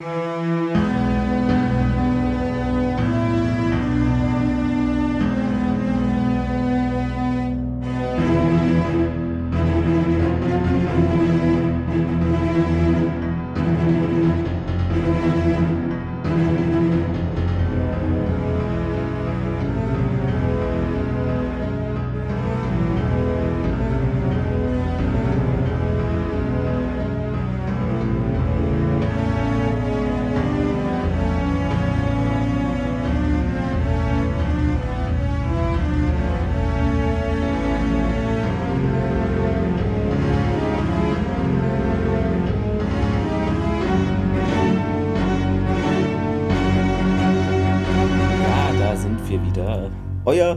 Ja,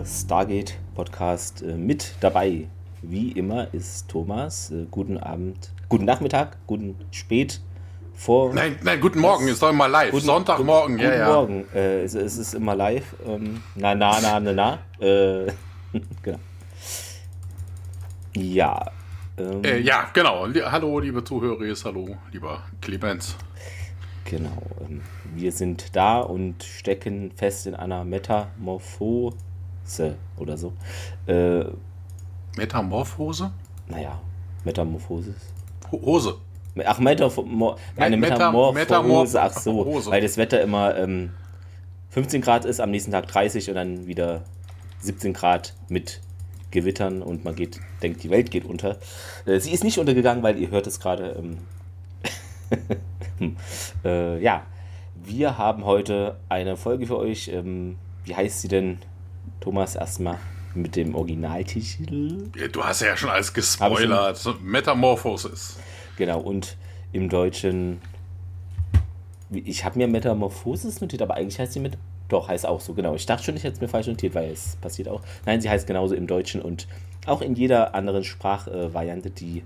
Stargate Podcast äh, mit dabei. Wie immer ist Thomas. Äh, guten Abend, guten Nachmittag, guten Spät vor. Nein, nein, guten Morgen, ist doch immer live. Guten- Sonntagmorgen, ja, guten ja. Morgen. Äh, es, es ist immer live. Ähm, na, na, na, na, na. Äh, genau. Ja. Ähm, Äh, ja, genau. Hallo, liebe Zuhörer, hallo, lieber Clemens. Genau. Ähm, wir sind da und stecken fest in einer Metamorphose oder so. Äh, Metamorphose? naja, Metamorphosis. Ho- Hose. Ach, Metamor eine Meta- Metamorphose, ach so, Metamorphose. weil das Wetter immer ähm, 15 Grad ist, am nächsten Tag 30 und dann wieder 17 Grad mit Gewittern und man geht, denkt, die Welt geht unter. Äh, sie ist nicht untergegangen, weil ihr hört es gerade. Ähm, hm. äh, ja, wir haben heute eine Folge für euch. Ähm, wie heißt sie denn, Thomas, erstmal mit dem Originaltitel? Ja, Du hast ja schon alles gespoilert. Metamorphosis. Genau, und im Deutschen. Ich habe mir Metamorphosis notiert, aber eigentlich heißt sie mit. Doch, heißt auch so, genau. Ich dachte schon, ich hätte es mir falsch notiert, weil es passiert auch. Nein, sie heißt genauso im Deutschen und auch in jeder anderen Sprachvariante, die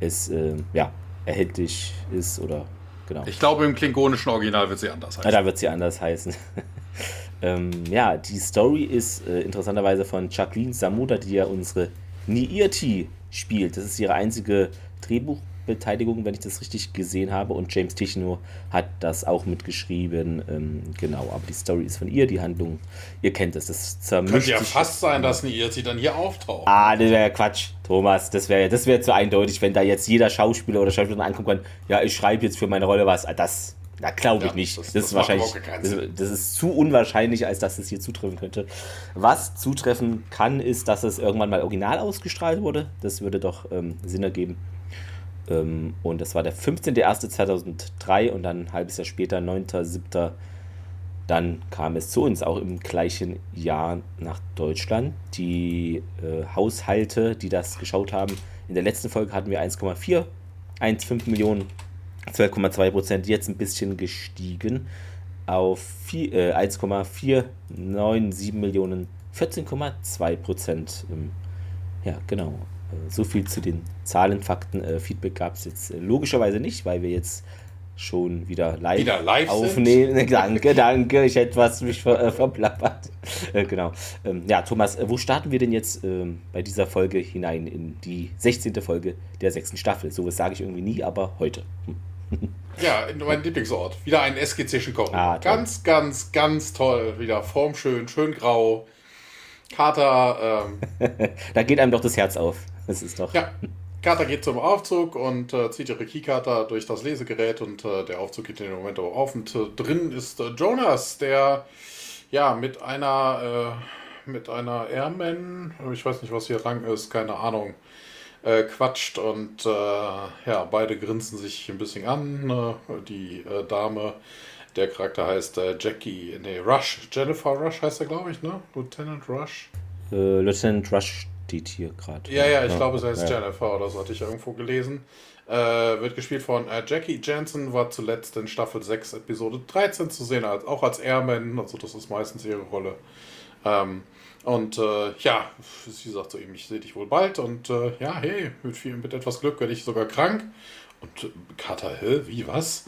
es äh, ja, erhältlich ist oder genau. Ich glaube, im klingonischen Original wird sie anders Ja, heißen. da wird sie anders heißen. ähm, ja, die Story ist äh, interessanterweise von Jacqueline Samuda, die ja unsere Niirti spielt. Das ist ihre einzige Drehbuchbeteiligung, wenn ich das richtig gesehen habe. Und James Tichino hat das auch mitgeschrieben. Ähm, genau, aber die Story ist von ihr, die Handlung, ihr kennt es. Das zermischt Könnte ja fast sein, dass eine Irti dann hier auftaucht. Ah, das wäre Quatsch, Thomas. Das wäre das wär zu eindeutig, wenn da jetzt jeder Schauspieler oder Schauspielerin ankommen kann. Ja, ich schreibe jetzt für meine Rolle was. Ah, Das, da glaube ich Ja, nicht. das- Das, das ist wahrscheinlich, das, ist zu unwahrscheinlich, als dass es hier zutreffen könnte. Was zutreffen kann, ist, dass es irgendwann mal original ausgestrahlt wurde. Das würde doch ähm, Sinn ergeben. Ähm, und das war der 15.01.2003 und dann ein halbes Jahr später, 9.07. Dann kam es zu uns auch im gleichen Jahr nach Deutschland. Die äh, Haushalte, die das geschaut haben, in der letzten Folge hatten wir 1,4, 1,5 Millionen, 12,2 Prozent, jetzt ein bisschen gestiegen auf vier- äh, 1,497 Millionen, 14,2 Prozent. Ja, genau. Äh, So viel zu den Zahlen, Fakten. Äh, Feedback gab es jetzt logischerweise nicht, weil wir jetzt schon wieder live, Wieder live sind? aufnehmen. Danke, danke. Ich hätte was mich ver, äh, verplappert. Äh, genau. Ähm, ja, Thomas, wo starten wir denn jetzt ähm, bei dieser Folge hinein in die 16. Folge der sechsten Staffel? So was sage ich irgendwie nie, aber heute. Hm. Ja, in mein Lieblingsort. Wieder ein SGC-schen Korridor. Ah, ganz, ganz, ganz toll. Wieder formschön, schön grau. Kater, ähm, Da geht einem doch das Herz auf. Das ist doch. ja. Kater geht zum Aufzug und äh, zieht ihre Keykarte durch das Lesegerät und äh, der Aufzug geht in dem Moment auch auf. Und äh, drin ist äh, Jonas, der ja mit einer äh, mit einer Airman, ich weiß nicht, was hier Rang ist, keine Ahnung, äh, quatscht und äh, ja, beide grinsen sich ein bisschen an. Ne? Die äh, Dame, der Charakter heißt äh, Jackie, nee, Rush, Jennifer Rush heißt er, glaube ich, ne? Lieutenant Rush. Äh, Lieutenant Rush steht hier gerade. Ja, ja, ich glaube, es heißt ja. Jennifer oder so, hatte ich irgendwo gelesen. Äh, wird gespielt von äh, Jackie Jansen, war zuletzt in Staffel 6, Episode 13 zu sehen, als, auch als Airman, also das ist meistens ihre Rolle. Ähm, und äh, ja, sie sagt zu ihm, ich sehe dich wohl bald und äh, ja, hey, mit, viel, mit etwas Glück werde ich sogar krank. Und äh, Carter, hä, wie, was?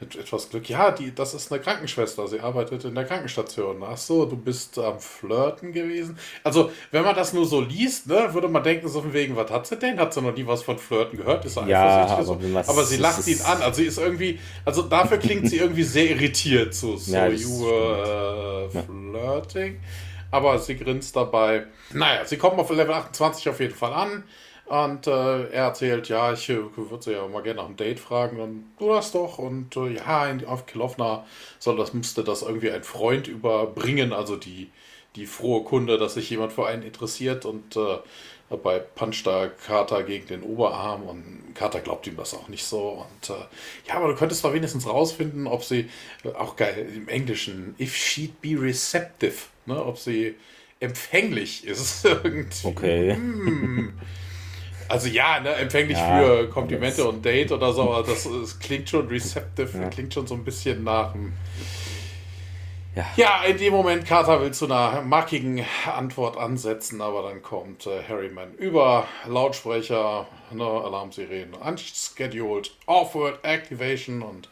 mit etwas Glück. Ja, die, das ist eine Krankenschwester. Sie arbeitet in der Krankenstation. Ach so, du bist am Flirten gewesen. Also, wenn man das nur so liest, ne, würde man denken, so von wegen, was hat sie denn? Hat sie noch nie was von Flirten gehört? Ist ja, aber, so. aber sie lacht ihn an. Also, sie ist irgendwie, also dafür klingt sie irgendwie sehr irritiert. So, so ja, you uh, flirting. Aber sie grinst dabei. Naja, sie kommen auf Level 28 auf jeden Fall an. Und äh, er erzählt, ja, ich äh, würde sie ja mal gerne nach einem Date fragen. Dann du das doch. Und äh, ja, in, auf Kilovna soll das, musste das irgendwie ein Freund überbringen. Also die, die frohe Kunde, dass sich jemand für einen interessiert. Und äh, dabei puncht da Carter gegen den Oberarm. Und Carter glaubt ihm das auch nicht so. Und äh, ja, aber du könntest doch wenigstens rausfinden, ob sie, auch geil im Englischen, if she'd be receptive, ne, ob sie empfänglich ist. irgendwie. Okay. Hm. Also ja, ne, empfänglich ja, für Komplimente und Date oder so, aber das, das klingt schon receptive, ja. klingt schon so ein bisschen nach ja. ja, in dem Moment, Carter will zu einer markigen Antwort ansetzen, aber dann kommt äh, Harryman über Lautsprecher, ne, Alarmsirenen, unscheduled, Offward Activation und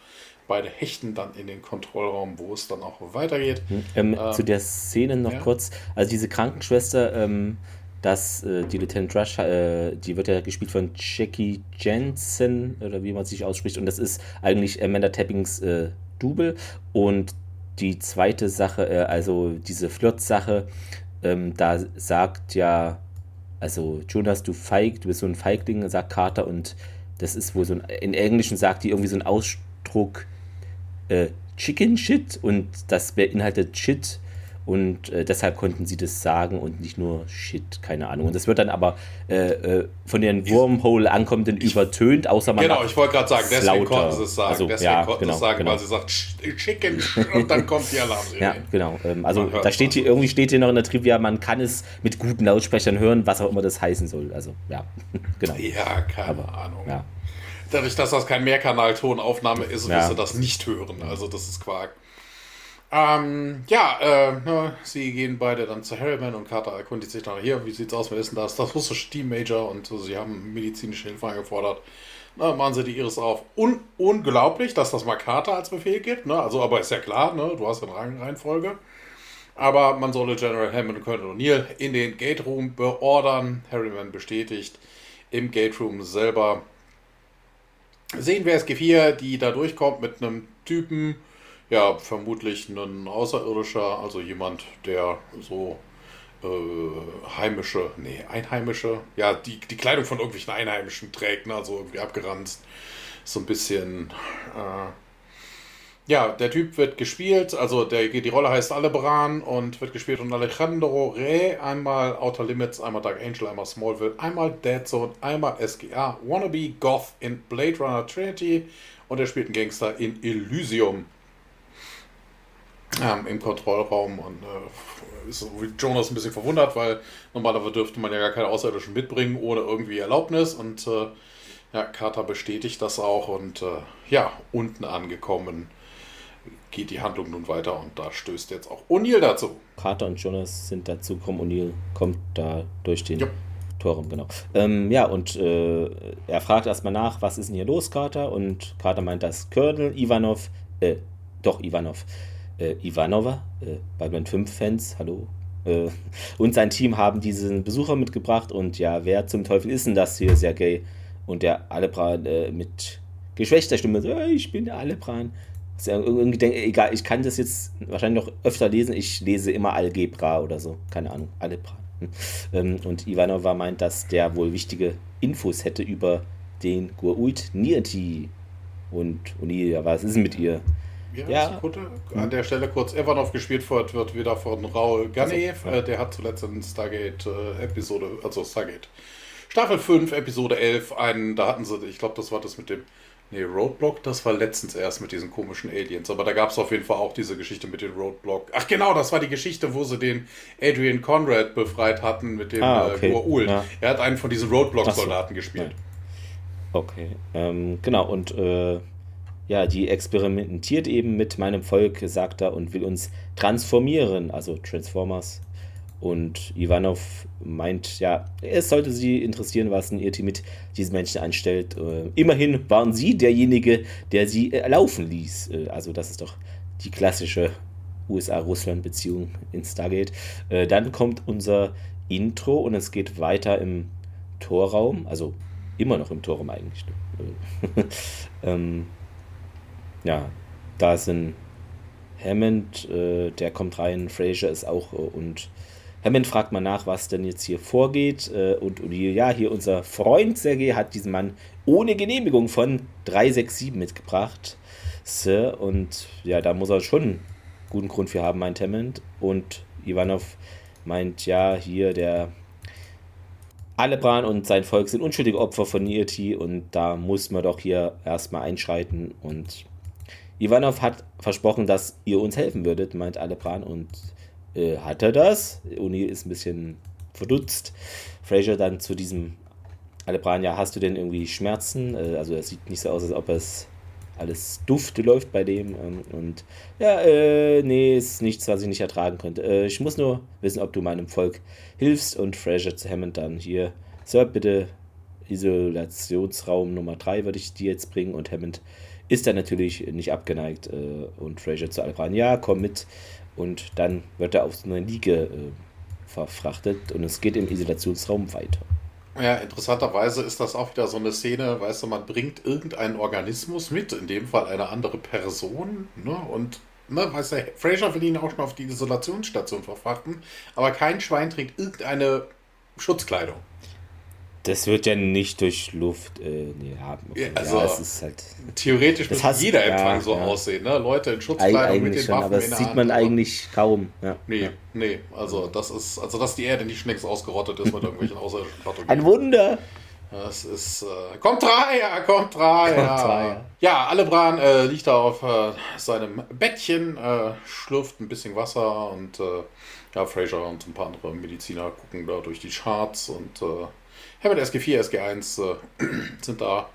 beide hechten dann in den Kontrollraum, wo es dann auch weitergeht. Hm, ähm, ähm, zu der Szene noch ja. kurz, also diese Krankenschwester, ähm, dass äh, die Lieutenant Rush, äh, die wird ja gespielt von Jackie Jensen, oder wie man sich ausspricht, und das ist eigentlich Amanda Tappings äh, Double. Und die zweite Sache, äh, also diese Flirt-Sache, ähm, da sagt ja, also Jonas, du feig, du bist so ein Feigling, sagt Carter, und das ist wohl so ein, in Englischen sagt die irgendwie so ein Ausdruck äh, Chicken Shit und das beinhaltet Shit und äh, deshalb konnten sie das sagen und nicht nur Shit, keine Ahnung. Und das wird dann aber äh, äh von den Wormhole ankommenden übertönt, außer man. Genau, ich wollte gerade sagen, deswegen konnten sie es sagen. Also, deswegen ja, konnten genau, es sagen, genau. weil sie sagt Chicken und dann kommt die Alarmserie. Ja, genau. Ähm, also da steht hier, irgendwie steht hier noch in der Trivia, man kann es mit guten Lautsprechern hören, was auch immer das heißen soll. Also, ja, genau. Ja, keine aber, Ahnung. Ja. Dadurch, dass das kein Mehrkanaltonaufnahme ist, ja. wirst du das nicht hören. Also, das ist Quark. Ähm, ja, äh, ne, sie gehen beide dann zu Harriman und Carter erkundigt sich nach hier, wie sieht's aus, wer ist denn das? Das russische Team Major und äh, sie haben medizinische Hilfe angefordert. Na, machen sie die Iris auf. Un unglaublich, dass das mal Carter als Befehl gibt, ne? Also, aber ist ja klar, ne? Du hast eine Rangreihenfolge. Aber man solle General Hammond und Colonel O'Neill in den Gate Room beordern. Harriman bestätigt. Im Gate Room selber sehen wir SG4, die da durchkommt mit einem Typen, ja, vermutlich ein Außerirdischer, also jemand, der so äh, heimische, nee, einheimische, ja, die, die Kleidung von irgendwelchen Einheimischen trägt, ne, also irgendwie abgeranzt. So ein bisschen, äh, ja, der Typ wird gespielt, also der, die Rolle heißt Alebran und wird gespielt von Alejandro Re, einmal Outer Limits, einmal Dark Angel, einmal Smallville, einmal Dead Zone, einmal SGA, Wannabe Goth in Blade Runner Trinity und er spielt einen Gangster in Elysium ähm, im Kontrollraum und äh, ist Jonas ein bisschen verwundert, weil normalerweise dürfte man ja gar keine Außerirdischen mitbringen ohne irgendwie Erlaubnis und äh, ja, Carter bestätigt das auch und äh, ja, unten angekommen geht die Handlung nun weiter und da stößt jetzt auch O'Neill dazu. Carter und Jonas sind dazu gekommen, O'Neill kommt da durch den ja. Torraum, genau. Ähm, ja, und äh, er fragt erstmal nach, was ist denn hier los, Carter? Und Carter meint, dass Colonel Ivanov, äh, doch Ivanov, äh, Ivanova, äh, Batman 5-Fans, hallo. Äh, und sein Team haben diesen Besucher mitgebracht und ja, wer zum Teufel ist denn das hier, Sergei? Und der Alebran äh, mit geschwächter Stimme, so, ich bin der Alebran. Irgendwie denke, egal, ich kann das jetzt wahrscheinlich noch öfter lesen. Ich lese immer Algebra oder so. Keine Ahnung, Alebran. Hm. Ähm, und Ivanova meint, dass der wohl wichtige Infos hätte über den Gua'uld Nirti. Und O'Neill, was ist denn mit ihr? Wie ja. An der Stelle kurz Ivanov gespielt wird, wird wieder von Raul Ganev. Also, ja. der hat zuletzt in Stargate äh, Episode, also Stargate Staffel 5, Episode 11, einen, da hatten sie, ich glaube, das war das mit dem, nee, Roadblock, das war letztens erst mit diesen komischen Aliens, aber da gab es auf jeden Fall auch diese Geschichte mit dem Roadblock. Ach genau, das war die Geschichte, wo sie den Adrian Conrad befreit hatten mit dem ah, okay. äh, ja. Er hat einen von diesen Roadblock-Soldaten so. gespielt. Okay, ähm, genau, und äh, ja, die experimentiert eben mit meinem Volk, sagt er, und will uns transformieren, also Transformers. Und Ivanov meint, ja, es sollte sie interessieren, was ein Irti mit diesen Menschen anstellt. Äh, immerhin waren sie derjenige, der sie äh, laufen ließ. Äh, also das ist doch die klassische USA-Russland-Beziehung in Stargate. Äh, dann kommt unser Intro und es geht weiter im Torraum, also immer noch im Torraum eigentlich. ähm, ja, da sind Hammond, äh, der kommt rein, Fraser ist auch äh, und Hammond fragt mal nach, was denn jetzt hier vorgeht. Äh, und O'Neill, ja, hier unser Freund Sergei hat diesen Mann ohne Genehmigung von 367 mitgebracht. Sir. Und ja, da muss er schon einen guten Grund für haben, meint Hammond. Und Ivanov meint, ja, hier der Alebran und sein Volk sind unschuldige Opfer von Nieti und da muss man doch hier erstmal einschreiten. Und Ivanov hat versprochen, dass ihr uns helfen würdet, meint Alebran. Und äh, hat er das? Uni ist ein bisschen verdutzt. Fraser dann zu diesem Alebran, ja, hast du denn irgendwie Schmerzen? Äh, also es sieht nicht so aus, als ob es alles Duft läuft bei dem. Ähm, und ja, äh, nee, ist nichts, was ich nicht ertragen könnte. Äh, ich muss nur wissen, ob du meinem Volk hilfst. Und Fraser zu Hammond dann hier, Sir, bitte Isolationsraum Nummer 3 würde ich dir jetzt bringen. Und Hammond ist dann natürlich nicht abgeneigt. Äh, und Fraser zu Alebran, ja, komm mit. Und dann wird er auf eine Liege äh, verfrachtet und es geht im Isolationsraum weiter. Ja, interessanterweise ist das auch wieder so eine Szene, weißt du, man bringt irgendeinen Organismus mit, in dem Fall eine andere Person, ne, und, ne, weißt du, Fraser will ihn auch schon auf die Isolationsstation verfrachten, aber kein Schwein trägt irgendeine Schutzkleidung. Das wird ja nicht durch Luft äh, nee, haben. Okay. Ja, also ja, es ist halt, theoretisch muss jeder Empfang ja, so aussehen, ne? Leute in Schutzkleidung mit den schon, Waffen aber das sieht Hand, man eigentlich kaum. Ja. Nee, nee, also das ist, also dass die Erde nicht schnell ausgerottet ist mit irgendwelchen außerirdischen Pathogen. Ein Wunder! Das ist, äh, kommt Dreier, kommt Dreier. Ja, Alebran äh, liegt da auf äh, seinem Bettchen, äh, schlürft ein bisschen Wasser und äh, ja, Fraser und ein paar andere Mediziner gucken da durch die Charts und Hammond SG4, SG1 äh, sind da.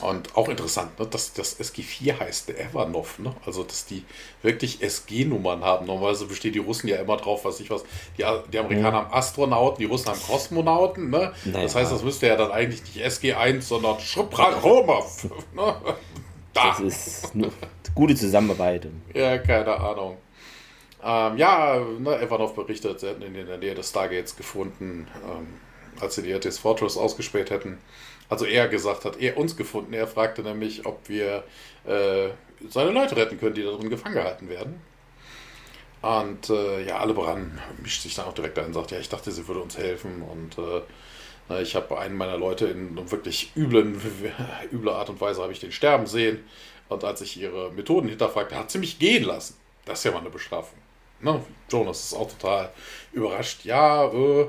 Und auch interessant, ne, dass das SG4 heißt Evanov, ne? Also, dass die wirklich SG-Nummern haben. Normalerweise bestehen die Russen ja immer drauf, was ich was. Die, die Amerikaner mhm. haben Astronauten, die Russen haben Kosmonauten, ne? Naja. Das heißt, das müsste ja dann eigentlich nicht SG1, sondern Schrupralromov. Ne? Da. Das ist eine gute Zusammenarbeit. Ja, keine Ahnung. Ähm, ja, ne, Evanov berichtet, sie hätten ihn in der Nähe des Stargates gefunden. Ähm, als sie die RTS Fortress ausgespäht hätten. Also er gesagt hat, er uns gefunden. Er fragte nämlich, ob wir äh, seine Leute retten können, die da drin gefangen gehalten werden. Und äh, ja, Alebran mischt sich dann auch direkt ein und sagt, ja, ich dachte, sie würde uns helfen. Und äh, ich habe einen meiner Leute in wirklich üblen, übler Art und Weise habe ich den sterben sehen. Und als ich ihre Methoden hinterfragte, hat sie mich gehen lassen. Das ist ja mal eine Bestrafung. Ne? Jonas ist auch total überrascht. Ja, äh,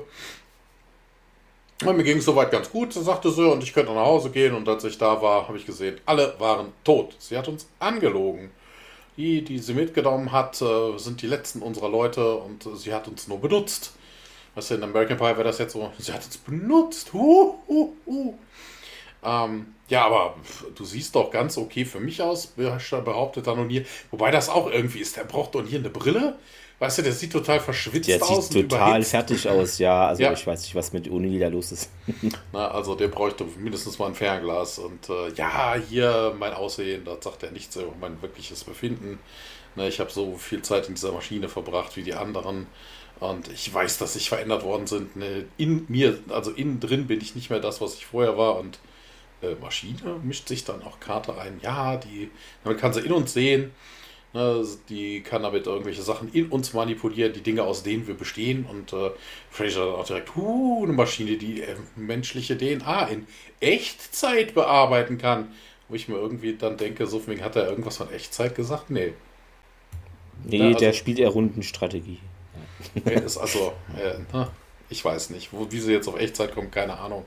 und mir ging es soweit ganz gut, sagte sie, und ich könnte nach Hause gehen. Und als ich da war, habe ich gesehen, alle waren tot. Sie hat uns angelogen. Die, die sie mitgenommen hat, äh, sind die letzten unserer Leute und sie hat uns nur benutzt. Weißt du, in American Pie wäre das jetzt so, sie hat uns benutzt. Huh, huh, huh. Ähm, ja, aber du siehst doch ganz okay für mich aus, behauptet dann O'Neill. Wobei das auch irgendwie ist. Der braucht doch hier eine Brille. Weißt du, der sieht total verschwitzt der aus. Der sieht total fertig aus, ja. Also ja. ich weiß nicht, was mit Uni da los ist. Na, also der bräuchte mindestens mal ein Fernglas. Und äh, ja, hier mein Aussehen, da sagt er nichts über mein wirkliches Befinden. Ne, ich habe so viel Zeit in dieser Maschine verbracht wie die anderen. Und ich weiß, dass ich verändert worden sind. Ne, in mir, also innen drin bin ich nicht mehr das, was ich vorher war. Und äh, Maschine mischt sich dann auch Karte ein. Ja, die, damit kann sie in uns sehen. Ne, die kann damit irgendwelche Sachen in uns manipulieren, die Dinge, aus denen wir bestehen. Und äh, Fraser dann auch direkt, uh, eine Maschine, die äh, menschliche DNA in Echtzeit bearbeiten kann. Wo ich mir irgendwie dann denke, so hat er irgendwas von Echtzeit gesagt? Nee. Nee, ja, also, der spielt eher Rundenstrategie. Ist also, äh, ich weiß nicht, wo, wie sie jetzt auf Echtzeit kommt, keine Ahnung.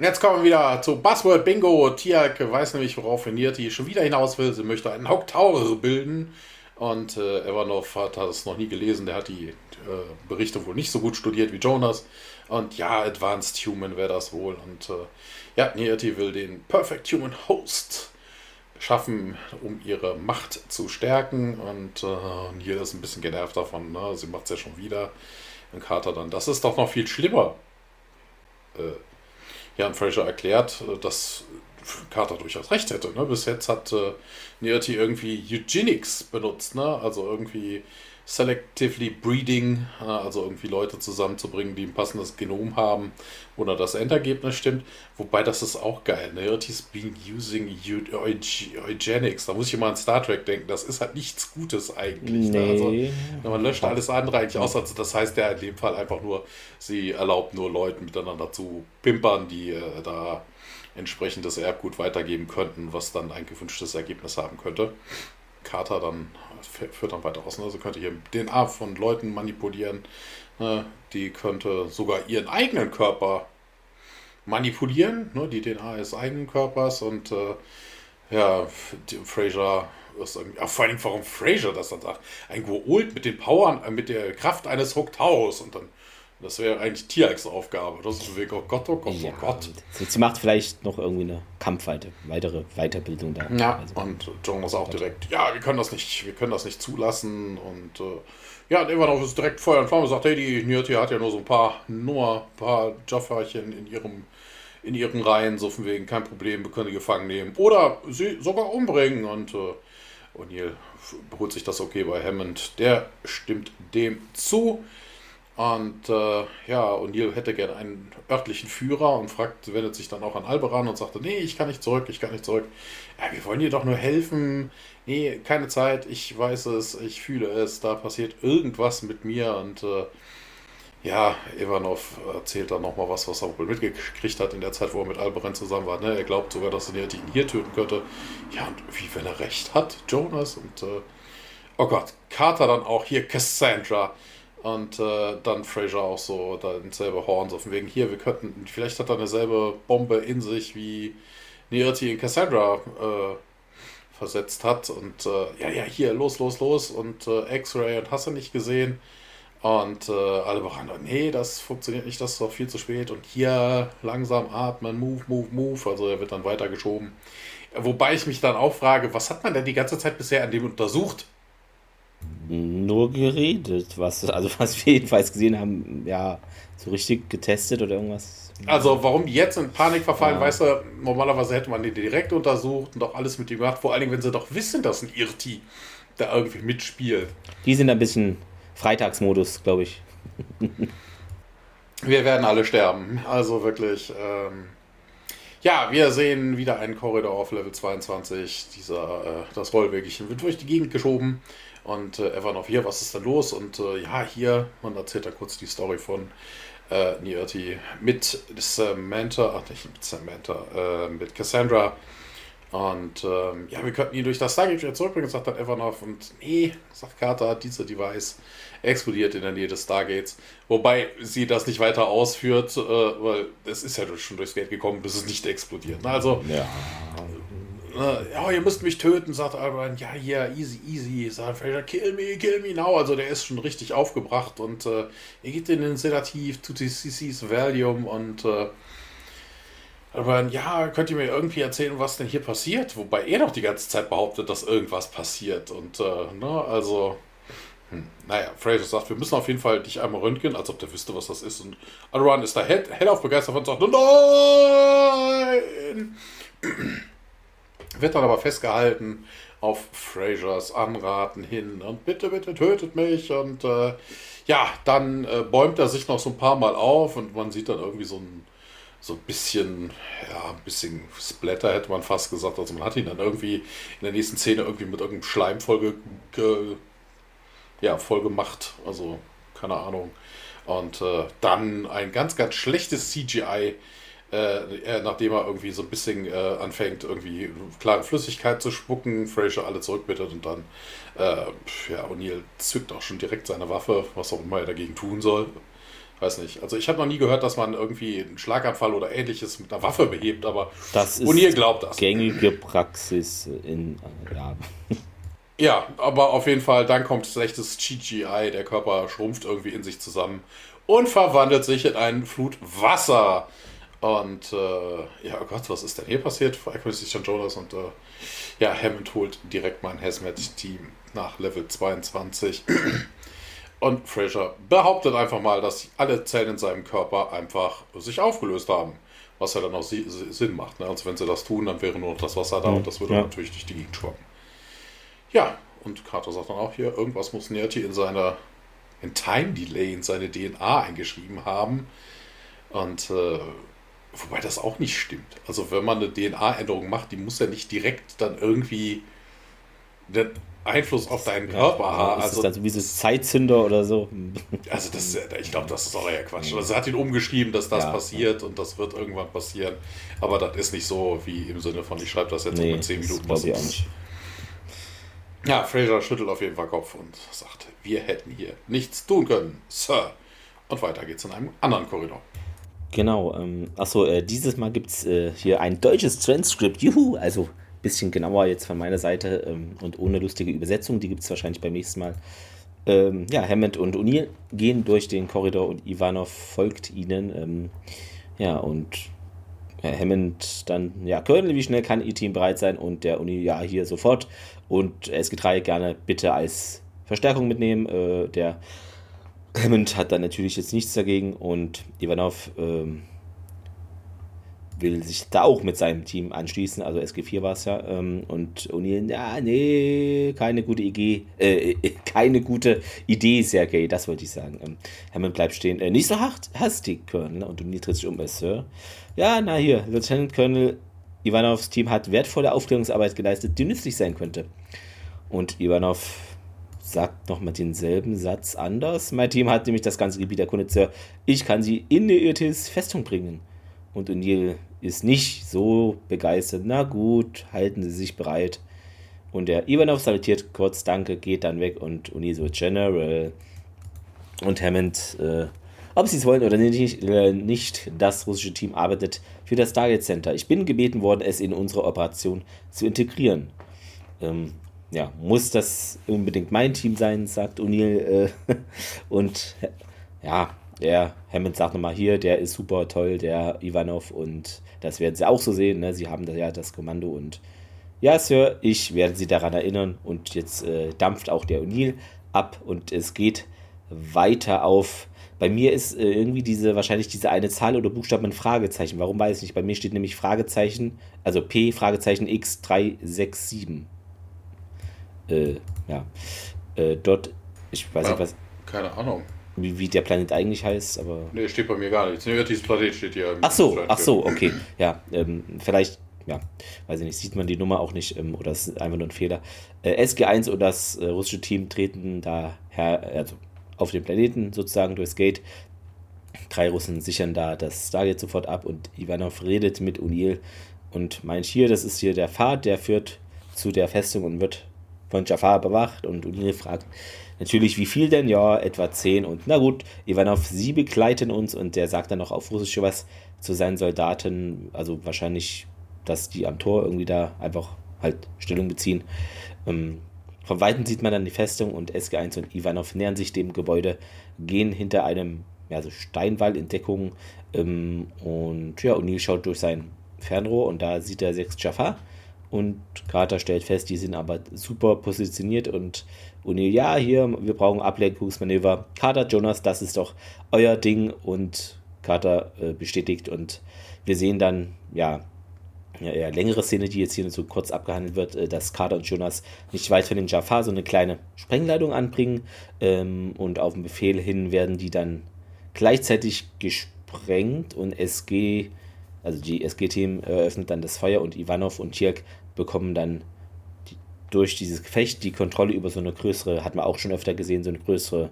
Und jetzt kommen wir wieder zu Buzzword Bingo. Tiak weiß nämlich, worauf Nirti schon wieder hinaus will. Sie möchte einen Haupttower bilden. Und äh, Evanov hat, es noch nie gelesen. Der hat die äh, Berichte wohl nicht so gut studiert wie Jonas. Und ja, Advanced Human wäre das wohl. Und äh, ja, Nirti will den Perfect Human Host schaffen, um ihre Macht zu stärken. Und äh, Neil ist ein bisschen genervt davon. Ne? Sie macht es ja schon wieder. Und Carter dann, das ist doch noch viel schlimmer. Äh, und Fraser erklärt, äh, dass Carter durchaus recht hätte. Ne? Bis jetzt hat äh, Nearty irgendwie Eugenics benutzt. Ne? Also irgendwie selectively breeding, also irgendwie Leute zusammenzubringen, die ein passendes Genom haben oder das Endergebnis stimmt. Wobei das ist auch geil. Ne? He's been using eugenics. Da muss ich immer an Star Trek denken. Das ist halt nichts Gutes eigentlich. Ne? Also, nee. Also, man löscht alles andere eigentlich aus. Also das heißt ja in dem Fall einfach nur, sie erlaubt nur Leuten miteinander zu pimpern, die äh, da entsprechendes Erbgut weitergeben könnten, was dann ein gewünschtes Ergebnis haben könnte. Carter dann führt dann weiter aus. Ne? Sie könnte hier DNA von Leuten manipulieren. Ne? Die könnte sogar ihren eigenen Körper manipulieren, ne? die DNA des eigenen Körpers. Und äh, ja, Fraser ist irgendwie, vor allem warum Fraser das dann sagt. Ein Geolt mit den Powern, äh, mit der Kraft eines Hooktaus. Und dann das wäre eigentlich Tierx Aufgabe. Das ist Weg, oh Gott, oh Gott, oh ja, oh Gott. Sie macht vielleicht noch irgendwie eine Kampfweite, weitere Weiterbildung da. Ja, also, und Jonas auch direkt, ja, wir können das nicht, wir können das nicht zulassen. Und äh, ja, und Ivanov ist direkt Feuer und Flamme sagt, hey, die Nürti hat ja nur so ein paar Nummer, ein paar Jafferchen in ihrem in ihren Reihen, so von wegen, kein Problem, wir können die gefangen nehmen. Oder sie sogar umbringen. Und äh, O'Neill holt sich das okay bei Hammond. Der stimmt dem zu. Und äh, ja, O'Neill hätte gerne einen örtlichen Führer und fragt, wendet sich dann auch an Alberan und sagte, nee, ich kann nicht zurück, ich kann nicht zurück. Ja, wir wollen dir doch nur helfen. Nee, keine Zeit, ich weiß es, ich fühle es, da passiert irgendwas mit mir und äh, ja, Ivanov erzählt dann nochmal was, was er wohl mitgekriegt hat in der Zeit, wo er mit Alberan zusammen war. Ne? Er glaubt sogar, dass er ihn hier töten könnte. Ja, und wie wenn er recht hat, Jonas und äh, oh Gott, Carter dann auch hier, Cassandra. Und äh, dann Fraser auch so, dann selbe Horns auf dem Weg. Hier, wir könnten, vielleicht hat er eine selbe Bombe in sich, wie Nearity in Cassandra äh, versetzt hat. Und äh, ja, ja, hier, los, los, los. Und äh, X-Ray und hast du nicht gesehen. Und äh, alle bereiten, nee, das funktioniert nicht, das ist doch viel zu spät. Und hier langsam atmen, move, move, move. Also er wird dann weitergeschoben. Wobei ich mich dann auch frage, was hat man denn die ganze Zeit bisher an dem untersucht? Nur geredet, was, also was wir jedenfalls gesehen haben, ja, so richtig getestet oder irgendwas. Also warum jetzt in Panik verfallen, ja. weißt du, normalerweise hätte man den direkt untersucht und doch alles mit ihm gemacht, vor allen Dingen, wenn sie doch wissen, dass ein Irti da irgendwie mitspielt. Die sind ein bisschen Freitagsmodus, glaube ich. wir werden alle sterben, also wirklich. Ähm ja, wir sehen wieder einen Korridor auf Level 22. Dieser, äh, das Rollwegchen wird durch die Gegend geschoben. Und äh, er war noch hier, was ist da los? Und äh, ja, hier, man erzählt da kurz die Story von äh, Nierti mit Samantha, ach nicht mit Samantha, äh, mit Cassandra. Und ähm, ja, wir könnten ihn durch das Stargate wieder zurückbringen, sagt dann Evanov. Und nee, sagt Carter, dieser Device explodiert in der Nähe des Stargates. Wobei sie das nicht weiter ausführt, äh, weil es ist ja schon durchs Gate gekommen, bis es nicht explodiert. Also, ja ja, ihr müsst mich töten, sagt Albert. Ja, hier, easy, easy. Sagt Fraser, kill me, kill me now. Also der ist schon richtig aufgebracht und äh, er geht in den Sedativ, tut die CCs Valium und äh, aber ja, könnt ihr mir irgendwie erzählen, was denn hier passiert? Wobei er doch die ganze Zeit behauptet, dass irgendwas passiert. Und, äh, ne, also, hm, naja, Fraser sagt, wir müssen auf jeden Fall dich einmal röntgen, als ob der wüsste, was das ist. Und Alran ist da head auf begeistert und sagt, nein! Wird dann aber festgehalten auf Frasers Anraten hin und bitte, bitte tötet mich. Und äh, ja, dann äh, bäumt er sich noch so ein paar Mal auf und man sieht dann irgendwie so ein, so ein bisschen, ja, ein bisschen Splatter hätte man fast gesagt. Also man hat ihn dann irgendwie in der nächsten Szene irgendwie mit irgendeinem Schleim voll, ge, ja, voll gemacht. Also, keine Ahnung. Und äh, dann ein ganz, ganz schlechtes CGI äh, nachdem er irgendwie so ein bisschen äh, anfängt, irgendwie klare Flüssigkeit zu spucken, Fraser alle zurückbittet und dann, äh, ja, O'Neill zückt auch schon direkt seine Waffe, was auch immer er dagegen tun soll. Weiß nicht. Also ich habe noch nie gehört, dass man irgendwie einen Schlaganfall oder ähnliches mit einer Waffe behebt, aber O'Neill glaubt das. Gängige Praxis in, ja. Ja, aber auf jeden Fall, dann kommt schlechtes CGI, der Körper schrumpft irgendwie in sich zusammen und verwandelt sich in einen Flut Wasser. Und äh, ja, oh Gott, was ist denn hier passiert? Erkundigt sich John Jonas und äh, ja, Hammond holt direkt mein Hazmat-Team nach Level 22. Und Fraser behauptet einfach mal, dass alle Zellen in seinem Körper einfach sich aufgelöst haben. Was ja dann auch Sinn macht. Ne? Also wenn sie das tun, dann wäre nur noch das Wasser da mhm. und das würde ja. natürlich durch die Gegend schwappen. Ja, und Carter sagt dann auch hier, irgendwas muss Nerti in seiner in Time Delay in seine DNA eingeschrieben haben. Und äh, wobei das auch nicht stimmt. Also wenn man eine DNA-Änderung macht, die muss ja nicht direkt dann irgendwie einen Einfluss auf deinen Körper ja, haben. Also, ist das dann so wie so Zeitzünder oder so? Also das, ich glaube, das ist auch eher Quatsch. Also er hat ihn umgeschrieben, dass das ja, passiert ja. und das wird irgendwann passieren. Aber das ist nicht so wie im Sinne von, ich schreibe das jetzt nee, in 10 Minuten. Das ich auch nicht. Ja, Fraser schüttelt auf jeden Fall Kopf und sagt, wir hätten hier nichts tun können, Sir. Und weiter geht's in einem anderen Korridor. Genau, ähm, achso, äh, dieses Mal gibt es äh, hier ein deutsches Transkript, juhu, also ein bisschen genauer jetzt von meiner Seite ähm, und ohne lustige Übersetzung, die gibt es wahrscheinlich beim nächsten Mal. Ähm, ja, Hammond und O'Neill gehen durch den Korridor und Ivanov folgt ihnen. Ähm, ja, und ja, Hammond dann, ja, Colonel, wie schnell kann Ihr Team bereit sein? Und der Uni, ja, hier sofort. Und SG3 gerne bitte als Verstärkung mitnehmen. Äh, der Hammond hat dann natürlich jetzt nichts dagegen und Ivanov ähm, will sich da auch mit seinem Team anschließen, also SG4 war es ja, ähm, und O'Neill, ja, nee, keine gute Idee, äh, äh, keine gute Idee, Sergei, das wollte ich sagen. Ähm, Hammond bleibt stehen, äh, nicht so hart, hastig, Colonel, und O'Neill tritt sich um, äh, Sir. Ja, na hier, Lieutenant Colonel Ivanovs Team hat wertvolle Aufklärungsarbeit geleistet, die nützlich sein könnte. Und Ivanov sagt nochmal denselben Satz anders. Mein Team hat nämlich das ganze Gebiet erkundet, Sir. Ich kann sie in die Irtis Festung bringen. Und O'Neill ist nicht so begeistert. Na gut, halten Sie sich bereit. Und der Ivanov salutiert kurz, danke, geht dann weg und O'Neill so General. Und Hammond, äh, ob sie es wollen oder nicht, äh, nicht, das russische Team arbeitet für das Target Center. Ich bin gebeten worden, es in unsere Operation zu integrieren. Ähm, ja, muss das unbedingt mein Team sein, sagt O'Neill. Äh, und ja, der Hammond sagt nochmal hier, der ist super toll, der Ivanov. Und das werden sie auch so sehen. Ne? Sie haben da ja das Kommando. Und ja, Sir, ich werde sie daran erinnern. Und jetzt äh, dampft auch der O'Neill ab. Und es geht weiter auf. Bei mir ist äh, irgendwie diese, wahrscheinlich diese eine Zahl oder Buchstaben ein Fragezeichen. Warum weiß ich nicht? Bei mir steht nämlich Fragezeichen, also P, Fragezeichen X367 äh, ja, äh, dort, ich weiß ja, nicht was. Keine Ahnung. Wie, wie der Planet eigentlich heißt, aber. Nee, steht bei mir gar nichts. Dieses Planet steht hier. Ach so, ach so, okay. Ja, ähm, vielleicht, ja, weiß ich nicht, sieht man die Nummer auch nicht ähm, oder es ist einfach nur ein Fehler. Äh, SG1 und das äh, russische Team treten da her, also auf den Planeten sozusagen durchs Gate. Drei Russen sichern da das Stargate sofort ab und Ivanov redet mit O'Neill und meint hier, das ist hier der Pfad, der führt zu der Festung und wird von Jafar bewacht und Unil fragt natürlich, wie viel denn? Ja, etwa 10 und na gut, Ivanov, sie begleiten uns und der sagt dann noch auf Russisch was zu seinen Soldaten, also wahrscheinlich, dass die am Tor irgendwie da einfach halt Stellung beziehen. Ähm, von Weitem sieht man dann die Festung und SG1 und Ivanov nähern sich dem Gebäude, gehen hinter einem ja, so Steinwall in Deckung ähm, und ja, O'Neill schaut durch sein Fernrohr und da sieht er sechs Jafar und Carter stellt fest, die sind aber super positioniert und O'Neill, ja, hier, wir brauchen Ablenkungsmanöver. Carter, Jonas, das ist doch euer Ding und Carter äh, bestätigt und wir sehen dann, ja, ja, eher längere Szene, die jetzt hier so kurz abgehandelt wird, äh, dass Carter und Jonas nicht weit von den Jafar so eine kleine Sprengleitung anbringen ähm, und auf den Befehl hin werden die dann gleichzeitig gesprengt und SG, also die SG-Team eröffnet dann das Feuer und Ivanov und Tirk bekommen dann die, durch dieses Gefecht die Kontrolle über so eine größere, hat man auch schon öfter gesehen, so eine größere,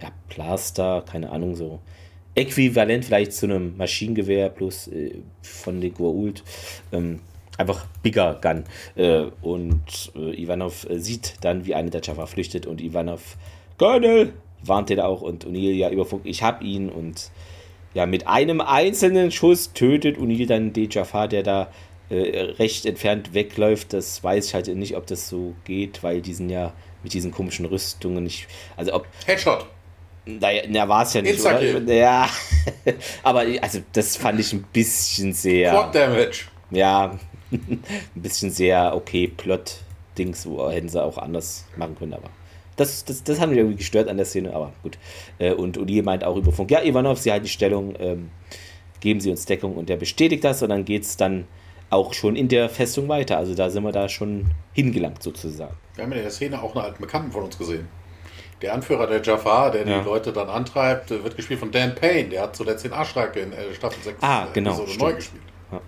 ja, Plaster, keine Ahnung, so äquivalent vielleicht zu einem Maschinengewehr plus äh, von den Goa'uld. Ähm, einfach Bigger Gun. Äh, und äh, Ivanov äh, sieht dann, wie eine der Jaffa flüchtet und Ivanov, Colonel, warnt er auch und O'Neill ja über Funk, ich hab ihn und ja, mit einem einzelnen Schuss tötet O'Neill dann den Jafar, der da recht entfernt wegläuft, das weiß ich halt nicht, ob das so geht, weil die sind ja mit diesen komischen Rüstungen nicht. Also ob. Headshot! Naja, na, war es ja nicht, oder? Ja, aber also das fand ich ein bisschen sehr, Quad Damage. ja, ein bisschen sehr okay Plot-Dings, wo hätten sie auch anders machen können, aber das, das, das hat mich irgendwie gestört an der Szene, aber gut. Äh, Und Uli meint auch über Funk, ja, Ivanov, Sie halten die Stellung, ähm, geben Sie uns Deckung und der bestätigt das und dann geht es dann auch schon in der Festung weiter. Also da sind wir da schon hingelangt sozusagen. Wir haben in der Szene auch einen alten Bekannten von uns gesehen. Der Anführer der Jafar, der Ja. die Leute dann antreibt, äh, wird gespielt von Dan Payne. Der hat zuletzt den Arschlag in äh, Staffel 6 Ah, genau, Episode stimmt. neu gespielt. Ja.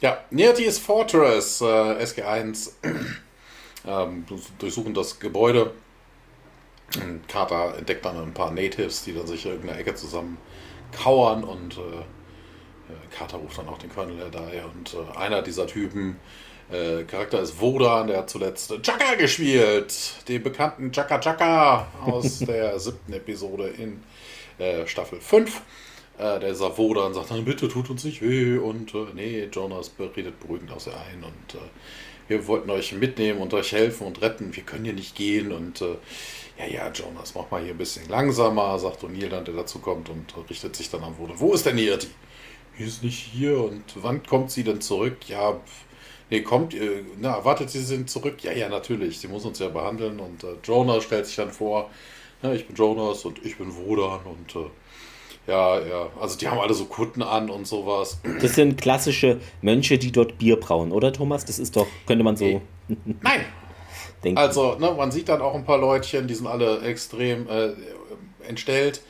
Ja, Nearty's Fortress, äh, SG1, ähm, durchsuchen das Gebäude. Und Carter entdeckt dann ein paar Natives, die dann sich in irgendeiner Ecke zusammen kauern und äh, äh, Carter ruft dann auch den Colonel daher und äh, einer dieser Typen, äh, Charakter ist Wodan, der hat zuletzt Chaka gespielt, den bekannten Chaka Chaka aus der siebten Episode in äh, Staffel 5. Äh, der sagt Wodan, sagt dann, bitte tut uns nicht weh und äh, nee, Jonas redet beruhigend aus ihr ein und äh, wir wollten euch mitnehmen und euch helfen und retten, wir können hier nicht gehen und äh, ja, ja, Jonas, mach mal hier ein bisschen langsamer, sagt O'Neill dann, der dazu kommt und richtet sich dann an Wodan. Wo ist denn die Irti? Die ist nicht hier und wann kommt sie denn zurück? Ja, nee, kommt, äh, na, erwartet sie sind zurück? Ja, ja, natürlich, sie muss uns ja behandeln und äh, Jonas stellt sich dann vor, ja, ich bin Jonas und ich bin Wodan und äh, ja, ja, also die haben alle so Kutten an und sowas. Das sind klassische Mönche, die dort Bier brauen, oder Thomas? Das ist doch, könnte man so Nee. Nein, denken. Also, ne, man sieht dann auch ein paar Leutchen, die sind alle extrem äh, entstellt.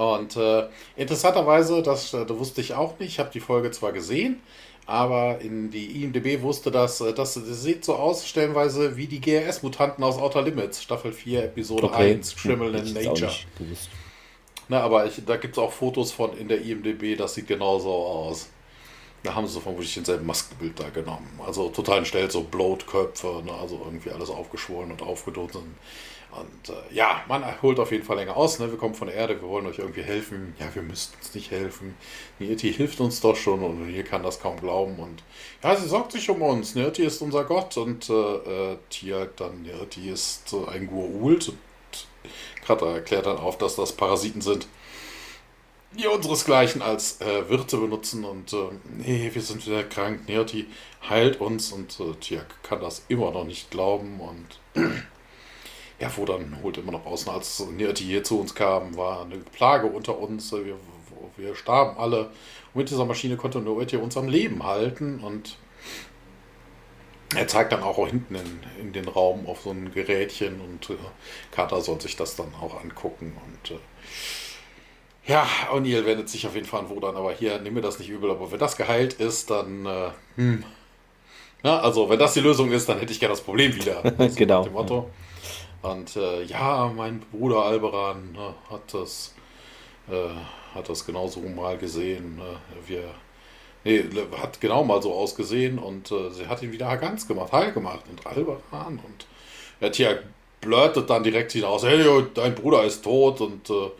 Und äh, interessanterweise, das, äh, das wusste ich auch nicht, ich habe die Folge zwar gesehen, aber in die IMDB wusste das, äh, das, das sieht so aus, stellenweise wie die GRS-Mutanten aus Outer Limits, Staffel 4, Episode 1, Criminal auch Nature. Na, aber ich, da gibt es auch Fotos von in der IMDB, das sieht genauso aus. Da haben sie vermutlich denselben Maskenbild da genommen. Also total entstellt, so Bloatköpfe, ne? also irgendwie alles aufgeschwollen und aufgedunsen. Und äh, ja, man holt auf jeden Fall länger aus. Ne? Wir kommen von der Erde, wir wollen euch irgendwie helfen. Ja, wir müssten uns nicht helfen. Nirti hilft uns doch schon und hier kann das kaum glauben. Und ja, sie sorgt sich um uns. Nirti ist unser Gott und äh, äh, Tiag dann, Nirti ist äh, ein Gua'uld. Und Krata erklärt dann auf, dass das Parasiten sind die unseresgleichen als äh, Wirte benutzen und äh, nee, wir sind wieder krank, Nerti heilt uns und äh, Tiak kann das immer noch nicht glauben und ja, wo dann holt immer noch außen, als Nerti hier zu uns kam, war eine Plage unter uns, wir, wir starben alle. Und mit dieser Maschine konnte Nerti uns am Leben halten. Und er zeigt dann auch hinten in, in den Raum auf so ein Gerätchen. Und äh, Carter soll sich das dann auch angucken. Und äh, ja, O'Neill wendet sich auf jeden Fall an Wodan, aber hier, nimm mir das nicht übel, aber wenn das geheilt ist, dann, äh, hm. Na, also, wenn das die Lösung ist, dann hätte ich gerne das Problem wieder. So Genau, Motto. Und äh, ja, mein Bruder Alberan ne, hat das, äh, hat das genauso mal gesehen. Ne? Wir, nee, hat genau mal so ausgesehen und äh, sie hat ihn wieder ganz gemacht, heil gemacht. Und Alberan und ja, Tia blurtet dann direkt hinaus, hey, dein Bruder ist tot und äh,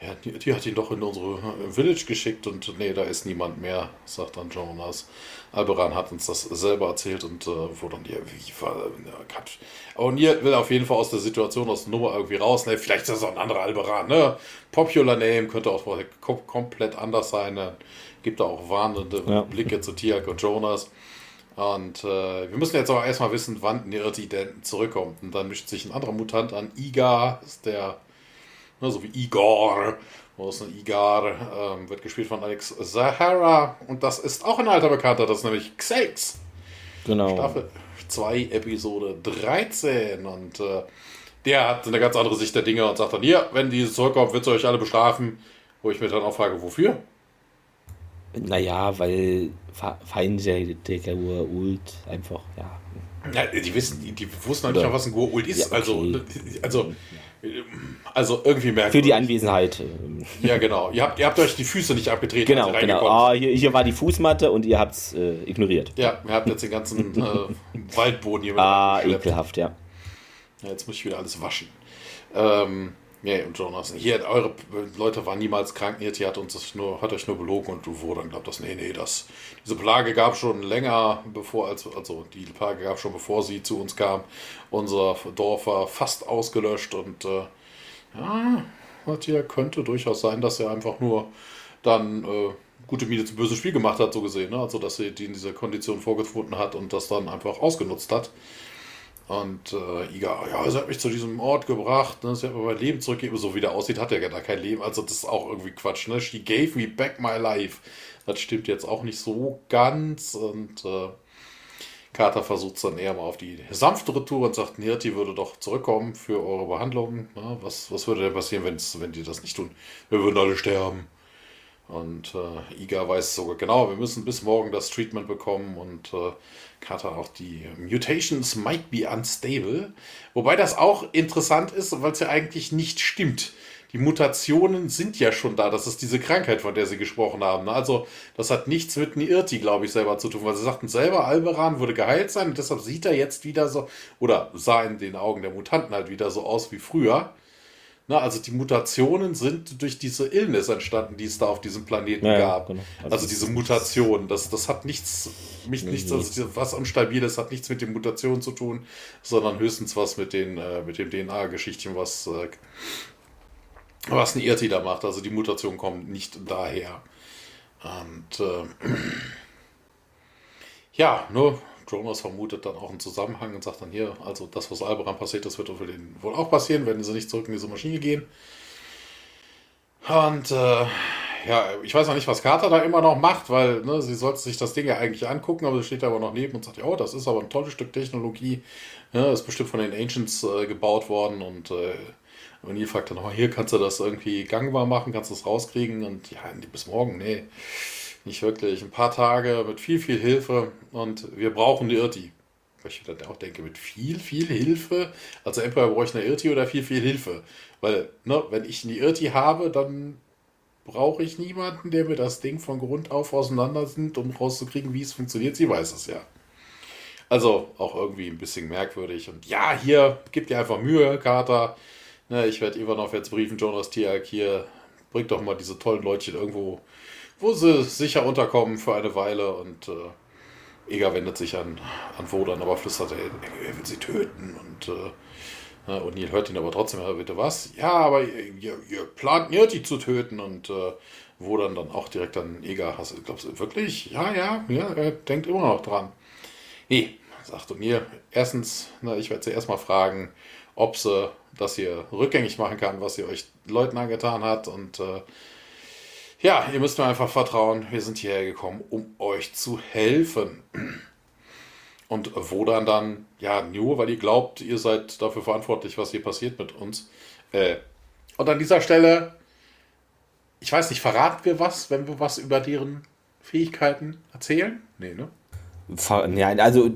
ja, die, die hat ihn doch in unsere äh, Village geschickt und nee, da ist niemand mehr, sagt dann Jonas. Alberan hat uns das selber erzählt und äh, wo dann die, wie war, ja, O'Neill will auf jeden Fall aus der Situation, aus der Nummer irgendwie raus. Ne? Vielleicht ist das auch ein anderer Alberan, ne? Popular Name könnte auch kom komplett anders sein. Ne? Gibt da auch warnende Ja. Blicke zu Tiak und Jonas. Und äh, wir müssen jetzt aber erstmal wissen, wann Nirti denn zurückkommt. Und dann mischt sich ein anderer Mutant an. Iga ist der Ne, so wie Igor, wo ist ein Igar, ähm, wird gespielt von Alex Zahara und das ist auch ein alter Bekannter, das ist nämlich Xelx. Genau. Staffel 2, Episode 13 und äh, der hat eine ganz andere Sicht der Dinge und sagt dann, hier, wenn die zurückkommt, wird sie euch alle bestrafen. Wo ich mir dann auch frage, wofür? Naja, weil fe- feindseitiger Ult einfach, ja. Ja, die wissen, die, die wussten noch nicht mal, was ein Goa'uld ist. Ja, okay. Also, also, also irgendwie merkt Für die Anwesenheit. ähm, Ja, genau. Ihr habt, ihr habt euch die Füße nicht abgetreten, Genau, genau. Ah, hier, hier war die Fußmatte und ihr habt es äh, ignoriert. Ja, ihr habt jetzt den ganzen äh, Waldboden hier mit Ah, ekelhaft, ja. Ja, jetzt muss ich wieder alles waschen. Ähm, ja, und Jonas, hier, eure Leute waren niemals krank, ihr hat uns das nur, hat euch nur belogen und du wurde dann glaubt das, nee, nee, das, diese Plage gab schon länger, bevor, als, also die Plage gab schon bevor sie zu uns kam. Unser Dorf war fast ausgelöscht und äh, Ja, Matthias könnte durchaus sein, dass er einfach nur dann äh, gute Miete zum bösen Spiel gemacht hat, so gesehen. Ne? Also, dass er die in dieser Kondition vorgefunden hat und das dann einfach ausgenutzt hat. Und äh, Iga, ja, sie hat mich zu diesem Ort gebracht, ne? sie hat mir mein Leben zurückgegeben. So wie der aussieht, hat er ja gar kein Leben. Also das ist auch irgendwie Quatsch. Ne? She gave me back my life. Das stimmt jetzt auch nicht so ganz. Und äh, Carter versucht es dann eher mal auf die sanftere Tour und sagt, Nirti würde doch zurückkommen für eure Behandlung. Ne? Was, was würde denn passieren, wenn's, wenn die das nicht tun? Wir würden alle sterben. Und äh, Iga weiß sogar genau, wir müssen bis morgen das Treatment bekommen und äh, Carter auch die Mutations might be unstable. Wobei das auch interessant ist, weil es ja eigentlich nicht stimmt. Die Mutationen sind ja schon da. Das ist diese Krankheit, von der sie gesprochen haben. Ne? Also, das hat nichts mit Nirti, glaube ich, selber zu tun, weil sie sagten selber, Alberan würde geheilt sein und deshalb sieht er jetzt wieder so, oder sah in den Augen der Mutanten halt wieder so aus wie früher. Na, also die Mutationen sind durch diese Illness entstanden, die es da auf diesem Planeten ja, gab. Genau. Also, also diese Mutation, das, das hat nichts, mich, nichts, also was Unstabiles hat nichts mit den Mutationen zu tun, sondern höchstens was mit den, äh, mit dem DNA-Geschichtchen, was, äh, was ein Irrti da macht. Also die Mutation kommt nicht daher. Und äh, ja, nur Jonas vermutet dann auch einen Zusammenhang und sagt dann hier, also das, was Alberan passiert ist, wird für den wohl auch passieren, wenn sie nicht zurück in diese Maschine gehen. Und äh, ja, ich weiß noch nicht, was Carter da immer noch macht, weil ne, sie sollte sich das Ding ja eigentlich angucken, aber sie steht da aber noch neben und sagt, ja, oh, das ist aber ein tolles Stück Technologie. Ja, ist bestimmt von den Ancients äh, gebaut worden und äh, O'Neill fragt dann nochmal, hier kannst du das irgendwie gangbar machen, kannst du das rauskriegen und ja, bis morgen, nee. Nicht wirklich. Ein paar Tage mit viel, viel Hilfe und wir brauchen die Irti. Ich dann auch denke, mit viel, viel Hilfe. Also entweder brauche ich eine Irti oder viel, viel Hilfe. Weil, ne, wenn ich eine Irti habe, dann brauche ich niemanden, der mir das Ding von Grund auf auseinander nimmt, um rauszukriegen, wie es funktioniert. Sie weiß es ja. Also auch irgendwie ein bisschen merkwürdig. Und ja, hier, gib dir einfach Mühe, Kater. Ne, ich werde Ivanov jetzt briefen, Jonas Tiak hier, bringt doch mal diese tollen Leutchen irgendwo wo sie sicher unterkommen für eine Weile und äh, Eger wendet sich an, an Wodan, aber flüstert, er, er will sie töten und äh, und Neil hört ihn aber trotzdem, ja, bitte was? Ja, aber ihr, ihr plant Nirti zu töten und äh, Wodan dann auch direkt an Eger, hast, glaubst du wirklich? Ja, ja, ja, er denkt immer noch dran. Nee, sagt O'Neill, erstens, na, ich werde sie erstmal fragen, ob sie das hier rückgängig machen kann, was sie euch Leuten angetan hat und äh, ja, ihr müsst mir einfach vertrauen, wir sind hierher gekommen, um euch zu helfen. Und wo dann dann, ja, nur weil ihr glaubt, ihr seid dafür verantwortlich, was hier passiert mit uns. Äh, und an dieser Stelle, ich weiß nicht, verraten wir was, wenn wir was über deren Fähigkeiten erzählen? Nee, ne? Ja, also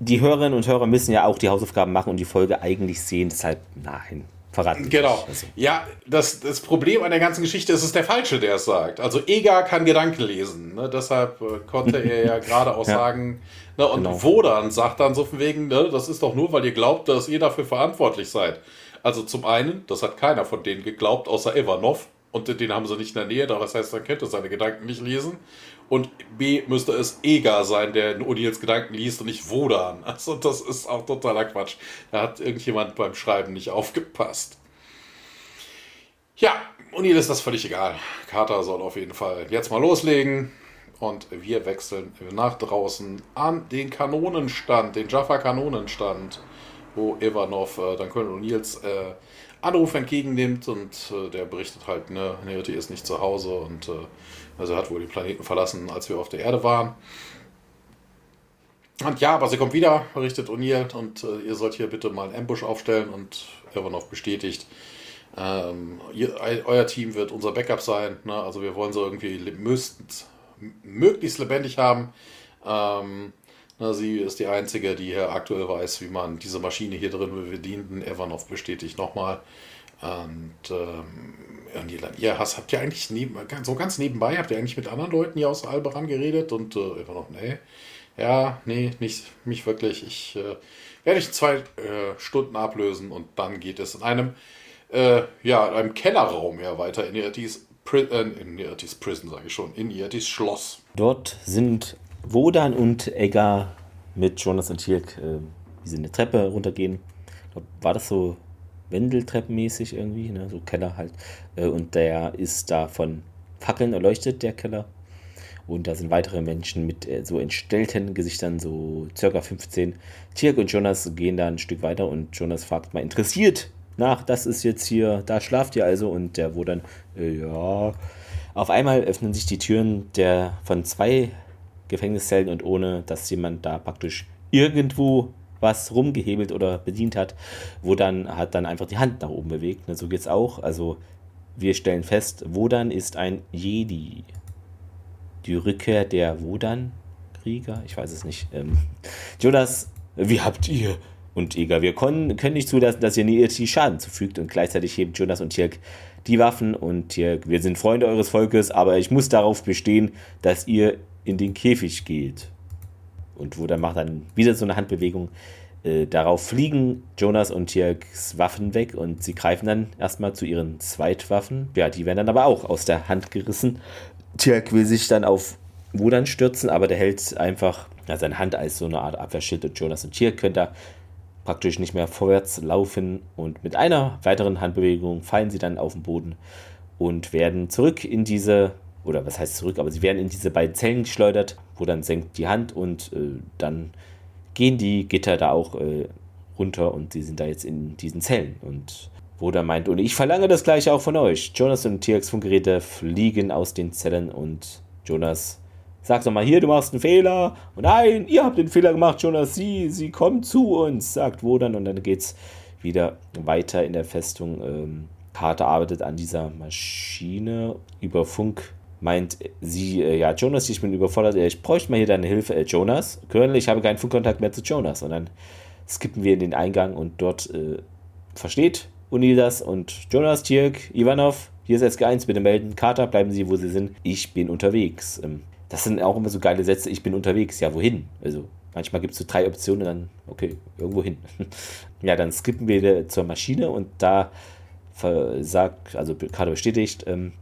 die Hörerinnen und Hörer müssen ja auch die Hausaufgaben machen und die Folge eigentlich sehen, deshalb nein verraten. Genau. Also. Ja, das, das Problem an der ganzen Geschichte ist, es ist der Falsche, der es sagt. Also Egar kann Gedanken lesen. Ne? Deshalb äh, konnte er ja gerade auch ja. sagen, ne? und genau. Wodan sagt dann so von wegen, ne? das ist doch nur, weil ihr glaubt, dass ihr dafür verantwortlich seid. Also zum einen, das hat keiner von denen geglaubt, außer Ivanov. Und den haben sie nicht in der Nähe, das heißt, er könnte seine Gedanken nicht lesen. Und B müsste es Egar sein, der in Odils Gedanken liest und nicht Wodan. Also das ist auch totaler Quatsch. Da hat irgendjemand beim Schreiben nicht aufgepasst. Ja, O'Neill ist das völlig egal. Carter soll auf jeden Fall jetzt mal loslegen. Und wir wechseln nach draußen an den Kanonenstand, den Jaffa-Kanonenstand, wo Ivanov äh, dann Colonel O'Neills äh, Anruf entgegennimmt und äh, der berichtet halt, ne, Nerity ist nicht zu Hause und äh, also er hat wohl den Planeten verlassen, als wir auf der Erde waren. Und ja, aber sie kommt wieder, berichtet O'Neill, und äh, ihr sollt hier bitte mal einen Ambush aufstellen und Ivanov bestätigt. Ähm, ihr, euer Team wird unser Backup sein. Ne? Also wir wollen sie irgendwie möglichst, möglichst lebendig haben. Ähm, na, sie ist die Einzige, die hier aktuell weiß, wie man diese Maschine hier drin bedienten. Evanov bestätigt nochmal. Und ähm, ihr hast, habt ihr eigentlich neben, so ganz nebenbei, habt ihr eigentlich mit anderen Leuten hier aus Alberan geredet? Und äh, Evanov, nee. Ja, nee, nicht mich wirklich. Ich äh, werde ich zwei äh, Stunden ablösen und dann geht es in einem, äh, ja, in einem Kellerraum ja weiter in Irtis, Pri äh, in Prison, sage ich schon, in Irtis Schloss. Dort sind Wodan und Egger mit Jonas und Tirk, äh, wie sie eine Treppe runtergehen. War das so Wendeltreppenmäßig irgendwie, ne? so Keller halt. Äh, und der ist da von Fackeln erleuchtet, der Keller. Und da sind weitere Menschen mit äh, so entstellten Gesichtern, so circa 15. Tirk und Jonas gehen da ein Stück weiter und Jonas fragt mal interessiert nach, das ist jetzt hier, da schlaft ihr also. Und der wo dann, äh, ja. Auf einmal öffnen sich die Türen der von zwei Gefängniszellen und ohne, dass jemand da praktisch irgendwo was rumgehebelt oder bedient hat, wo dann hat dann einfach die Hand nach oben bewegt. Ne, so geht's auch. Also wir stellen fest, Wodan ist ein Jedi. Die Rückkehr der Wodan-Krieger, ich weiß es nicht. Ähm, Jonas, wie habt ihr? Und Eger, wir können, können nicht zulassen, dass ihr Nieti Schaden zufügt. Und gleichzeitig heben Jonas und Tirk die Waffen. Und Tirk, wir sind Freunde eures Volkes, aber ich muss darauf bestehen, dass ihr in den Käfig geht. Und Wodan macht dann wieder so eine Handbewegung. Äh, darauf fliegen Jonas und Tirks Waffen weg und sie greifen dann erstmal zu ihren Zweitwaffen. Ja, die werden dann aber auch aus der Hand gerissen. Tirk will sich dann auf Wodan stürzen, aber der hält einfach ja, seine Hand als so eine Art Abwehrschild und Jonas und Tirk können da praktisch nicht mehr vorwärts laufen und mit einer weiteren Handbewegung fallen sie dann auf den Boden und werden zurück in diese, oder was heißt zurück, aber sie werden in diese beiden Zellen geschleudert, wo dann senkt die Hand und äh, dann gehen die Gitter da auch äh, runter und sie sind da jetzt in diesen Zellen. Und Bruder meint, und ich verlange das gleiche auch von euch. Jonas und TX Funkgeräte fliegen aus den Zellen und Jonas sagt doch mal hier, du machst einen Fehler. Und nein, ihr habt den Fehler gemacht, Jonas. Sie, sie kommt zu uns, sagt Wodan. Und dann geht's wieder weiter in der Festung. Ähm, Carter arbeitet an dieser Maschine über Funk meint sie, äh, ja, Jonas, ich bin überfordert, ich bräuchte mal hier deine Hilfe. Äh, Jonas, Colonel, ich habe keinen Funkkontakt mehr zu Jonas. Und dann skippen wir in den Eingang und dort äh, versteht Uni das und Jonas, Tirk, Ivanov, hier ist SG1, bitte melden. Carter, bleiben Sie, wo Sie sind. Ich bin unterwegs. Ähm, das sind auch immer so geile Sätze, ich bin unterwegs. Ja, wohin? Also, manchmal gibt es so drei Optionen, dann, okay, irgendwo hin. ja, dann skippen wir zur Maschine und da sagt, also Carter bestätigt, ähm,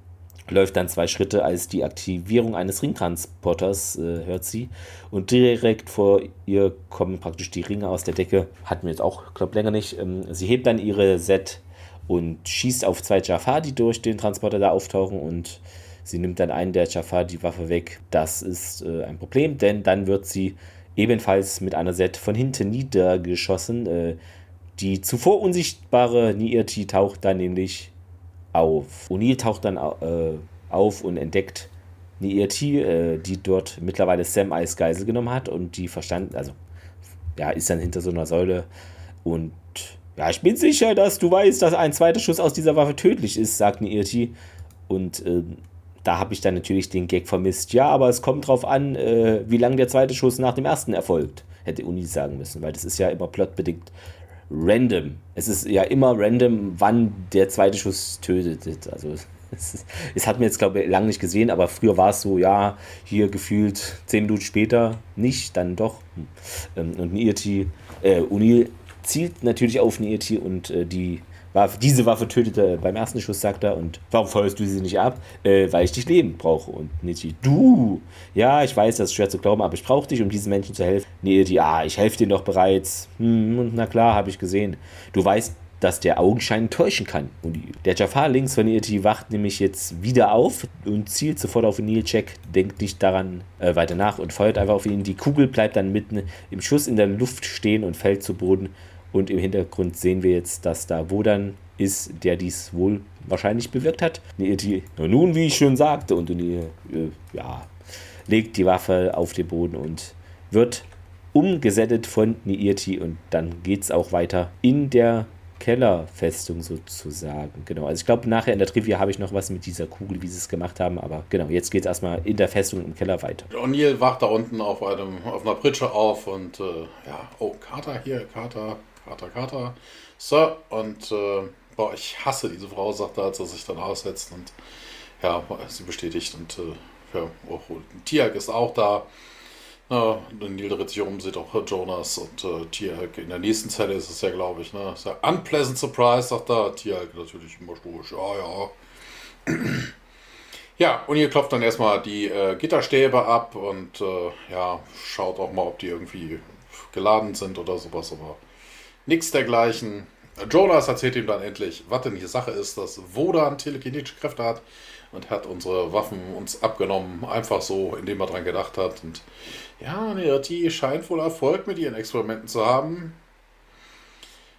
läuft dann zwei Schritte, als die Aktivierung eines Ringtransporters äh, hört sie. Und direkt vor ihr kommen praktisch die Ringe aus der Decke. Hatten wir jetzt auch, glaube länger nicht. Ähm, sie hebt dann ihre Set und schießt auf zwei Jafar, die durch den Transporter da auftauchen. Und sie nimmt dann einen der Jafar die Waffe weg. Das ist äh, ein Problem, denn dann wird sie ebenfalls mit einer Set von hinten niedergeschossen. Äh, die zuvor unsichtbare Niirti taucht dann nämlich auf. O'Neill taucht dann äh, auf und entdeckt eine ERT, äh, die dort mittlerweile Sam als Geisel genommen hat und die verstanden, also ja, ist dann hinter so einer Säule und ja, ich bin sicher, dass du weißt, dass ein zweiter Schuss aus dieser Waffe tödlich ist, sagt eine ERT. Und äh, da habe ich dann natürlich den Gag vermisst. Ja, aber es kommt drauf an, äh, wie lange der zweite Schuss nach dem ersten erfolgt, hätte Uni sagen müssen, weil das ist ja immer plotbedingt random. Es ist ja immer random, wann der zweite Schuss tötet. Also es, es hat mir jetzt, glaube ich, lange nicht gesehen, aber früher war es so, ja, hier gefühlt zehn Minuten später nicht, dann doch. Ähm, und Nieti, äh, O'Neill zielt natürlich auf Nieti und äh, die Waffe, diese Waffe tötete beim ersten Schuss, sagt er. Und warum feuerst du sie nicht ab? Äh, weil ich dich leben brauche. Und Nietzsche, du! Ja, ich weiß, das ist schwer zu glauben, aber ich brauche dich, um diesen Menschen zu helfen. Nietzsche, ja, ich helfe dir doch bereits. Hm, na klar, habe ich gesehen. Du weißt, dass der Augenschein täuschen kann. Und der Jafar links von Nieti wacht nämlich jetzt wieder auf und zielt sofort auf Nilcek, denkt nicht daran äh, weiter nach und feuert einfach auf ihn. Die Kugel bleibt dann mitten im Schuss in der Luft stehen und fällt zu Boden. Und im Hintergrund sehen wir jetzt, dass da Wodan ist, der dies wohl wahrscheinlich bewirkt hat. Nun, wie ich schon sagte, und die, äh, ja, legt die Waffe auf den Boden und wird umgesettet von Niirti und dann geht es auch weiter in der Kellerfestung sozusagen. Genau, also ich glaube, nachher in der Trivia habe ich noch was mit dieser Kugel, wie sie es gemacht haben, aber genau, jetzt geht es erstmal in der Festung im Keller weiter. O'Neill wacht da unten auf, einem, auf einer Pritsche auf und äh, ja, oh, Kater hier, Kater, Kater, Kater. So, und äh, boah, ich hasse diese Frau, sagt er, als er sich dann aussetzt. Und ja, sie bestätigt. Und äh, ja, auch Tiag ist auch da. Ja, Neil dreht sich um, sieht auch Jonas und äh, Tiag. In der nächsten Zelle ist es ja, glaube ich, ne? Ist ja unpleasant surprise, sagt er. Tiag natürlich immer stoisch. Ja, ja. Ja, und ihr klopft dann erstmal die äh, Gitterstäbe ab und äh, ja, schaut auch mal, ob die irgendwie geladen sind oder sowas, aber nichts dergleichen. Jonas erzählt ihm dann endlich, was denn die Sache ist, dass Wodan telekinetische Kräfte hat und hat unsere Waffen uns abgenommen, einfach so, indem er dran gedacht hat. Und ja, Nerti scheint wohl Erfolg mit ihren Experimenten zu haben.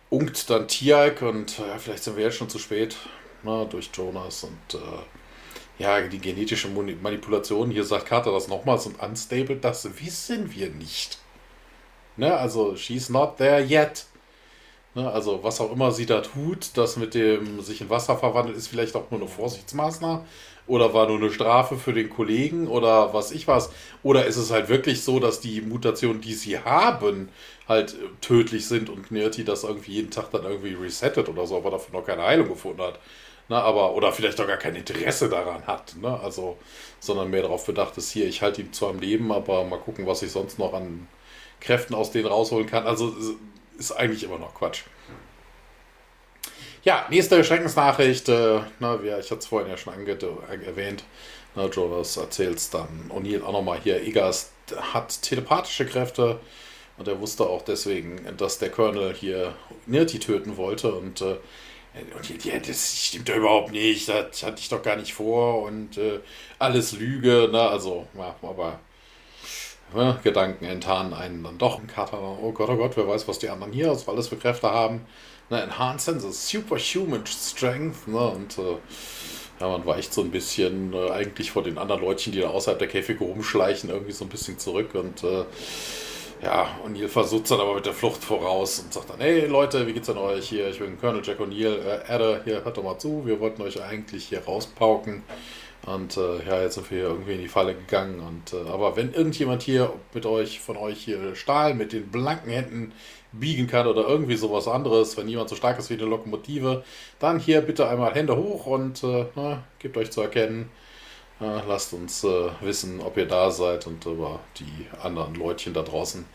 Unkt dann Tialk und ja, vielleicht sind wir jetzt schon zu spät na, durch Jonas und äh, ja, die genetische Manipulation, hier sagt Carter das nochmals und unstable, das wissen wir nicht. Ne, also, she's not there yet. Ne, also, was auch immer sie da tut, das mit dem sich in Wasser verwandelt, ist vielleicht auch nur eine Vorsichtsmaßnahme oder war nur eine Strafe für den Kollegen oder was ich was. Oder ist es halt wirklich so, dass die Mutationen, die sie haben, halt äh, tödlich sind und Nerti das irgendwie jeden Tag dann irgendwie resettet oder so, aber dafür noch keine Heilung gefunden hat. Na, aber, oder vielleicht auch gar kein Interesse daran hat, ne? Also, sondern mehr darauf bedacht ist, hier, ich halte ihn zwar im Leben, aber mal gucken, was ich sonst noch an Kräften aus denen rausholen kann. Also ist eigentlich immer noch Quatsch. Ja, nächste Schreckensnachricht. Äh, na, wie, ich hatte es vorhin ja schon erwähnt. Na, Jonas erzählt es dann. O'Neill auch nochmal hier. Igas hat telepathische Kräfte. Und er wusste auch deswegen, dass der Colonel hier Nirti töten wollte. Und, äh, und ja, das stimmt doch überhaupt nicht. Das hatte ich doch gar nicht vor. Und äh, alles Lüge. Na, also, ja, aber ja, Gedanken enttarnen einen dann doch. Ein Kater, oh Gott, oh Gott, wer weiß, was die anderen hier was alles für Kräfte haben. Ne, Enhanced Senses, Superhuman Strength. Ne, und äh, ja, man weicht so ein bisschen äh, eigentlich vor den anderen Leutchen, die da außerhalb der Käfige rumschleichen, irgendwie so ein bisschen zurück. Und äh, ja, O'Neill versucht dann aber mit der Flucht voraus und sagt dann, hey Leute, wie geht's denn euch hier? Ich bin Colonel Jack O'Neill. Äh, Adder, hier, hört doch mal zu, wir wollten euch eigentlich hier rauspauken. Und äh, ja, jetzt sind wir hier irgendwie in die Falle gegangen. Und äh, aber wenn irgendjemand hier mit euch, von euch hier Stahl mit den blanken Händen biegen kann oder irgendwie sowas anderes, wenn jemand so stark ist wie eine Lokomotive, dann hier bitte einmal Hände hoch und äh, na, gebt euch zu erkennen. Äh, lasst uns äh, wissen, ob ihr da seid und über die anderen Leutchen da draußen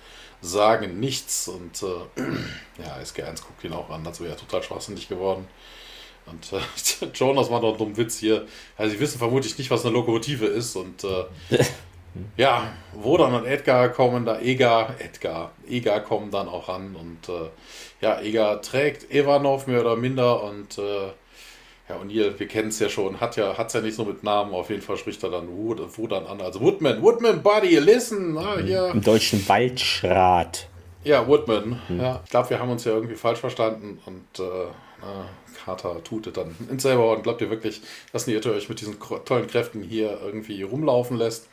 sagen nichts. Und äh, ja, SG1 guckt ihn auch an, als wäre er total schwachsinnig geworden. Und äh, Jonas macht noch einen dummen Witz hier. Also, sie wissen vermutlich nicht, was eine Lokomotive ist. Und äh, ja, Wodan und Edgar kommen da, Egar, Edgar, Egar kommen dann auch ran. Und äh, ja, Egar trägt Ivanov mehr oder minder. Und äh, ja, O'Neill, wir kennen es ja schon, hat ja hat's ja nicht so mit Namen. Auf jeden Fall spricht er dann Wodan an. Also Woodman, Woodman, Buddy, listen. Ah, hier. Im deutschen Waldschrat. Ja, Woodman. Mhm. Ja, ich glaube, wir haben uns ja irgendwie falsch verstanden. Und äh, Carter tutet dann ins selber und glaubt ihr wirklich, dass ihr euch mit diesen tollen Kräften hier irgendwie rumlaufen lässt?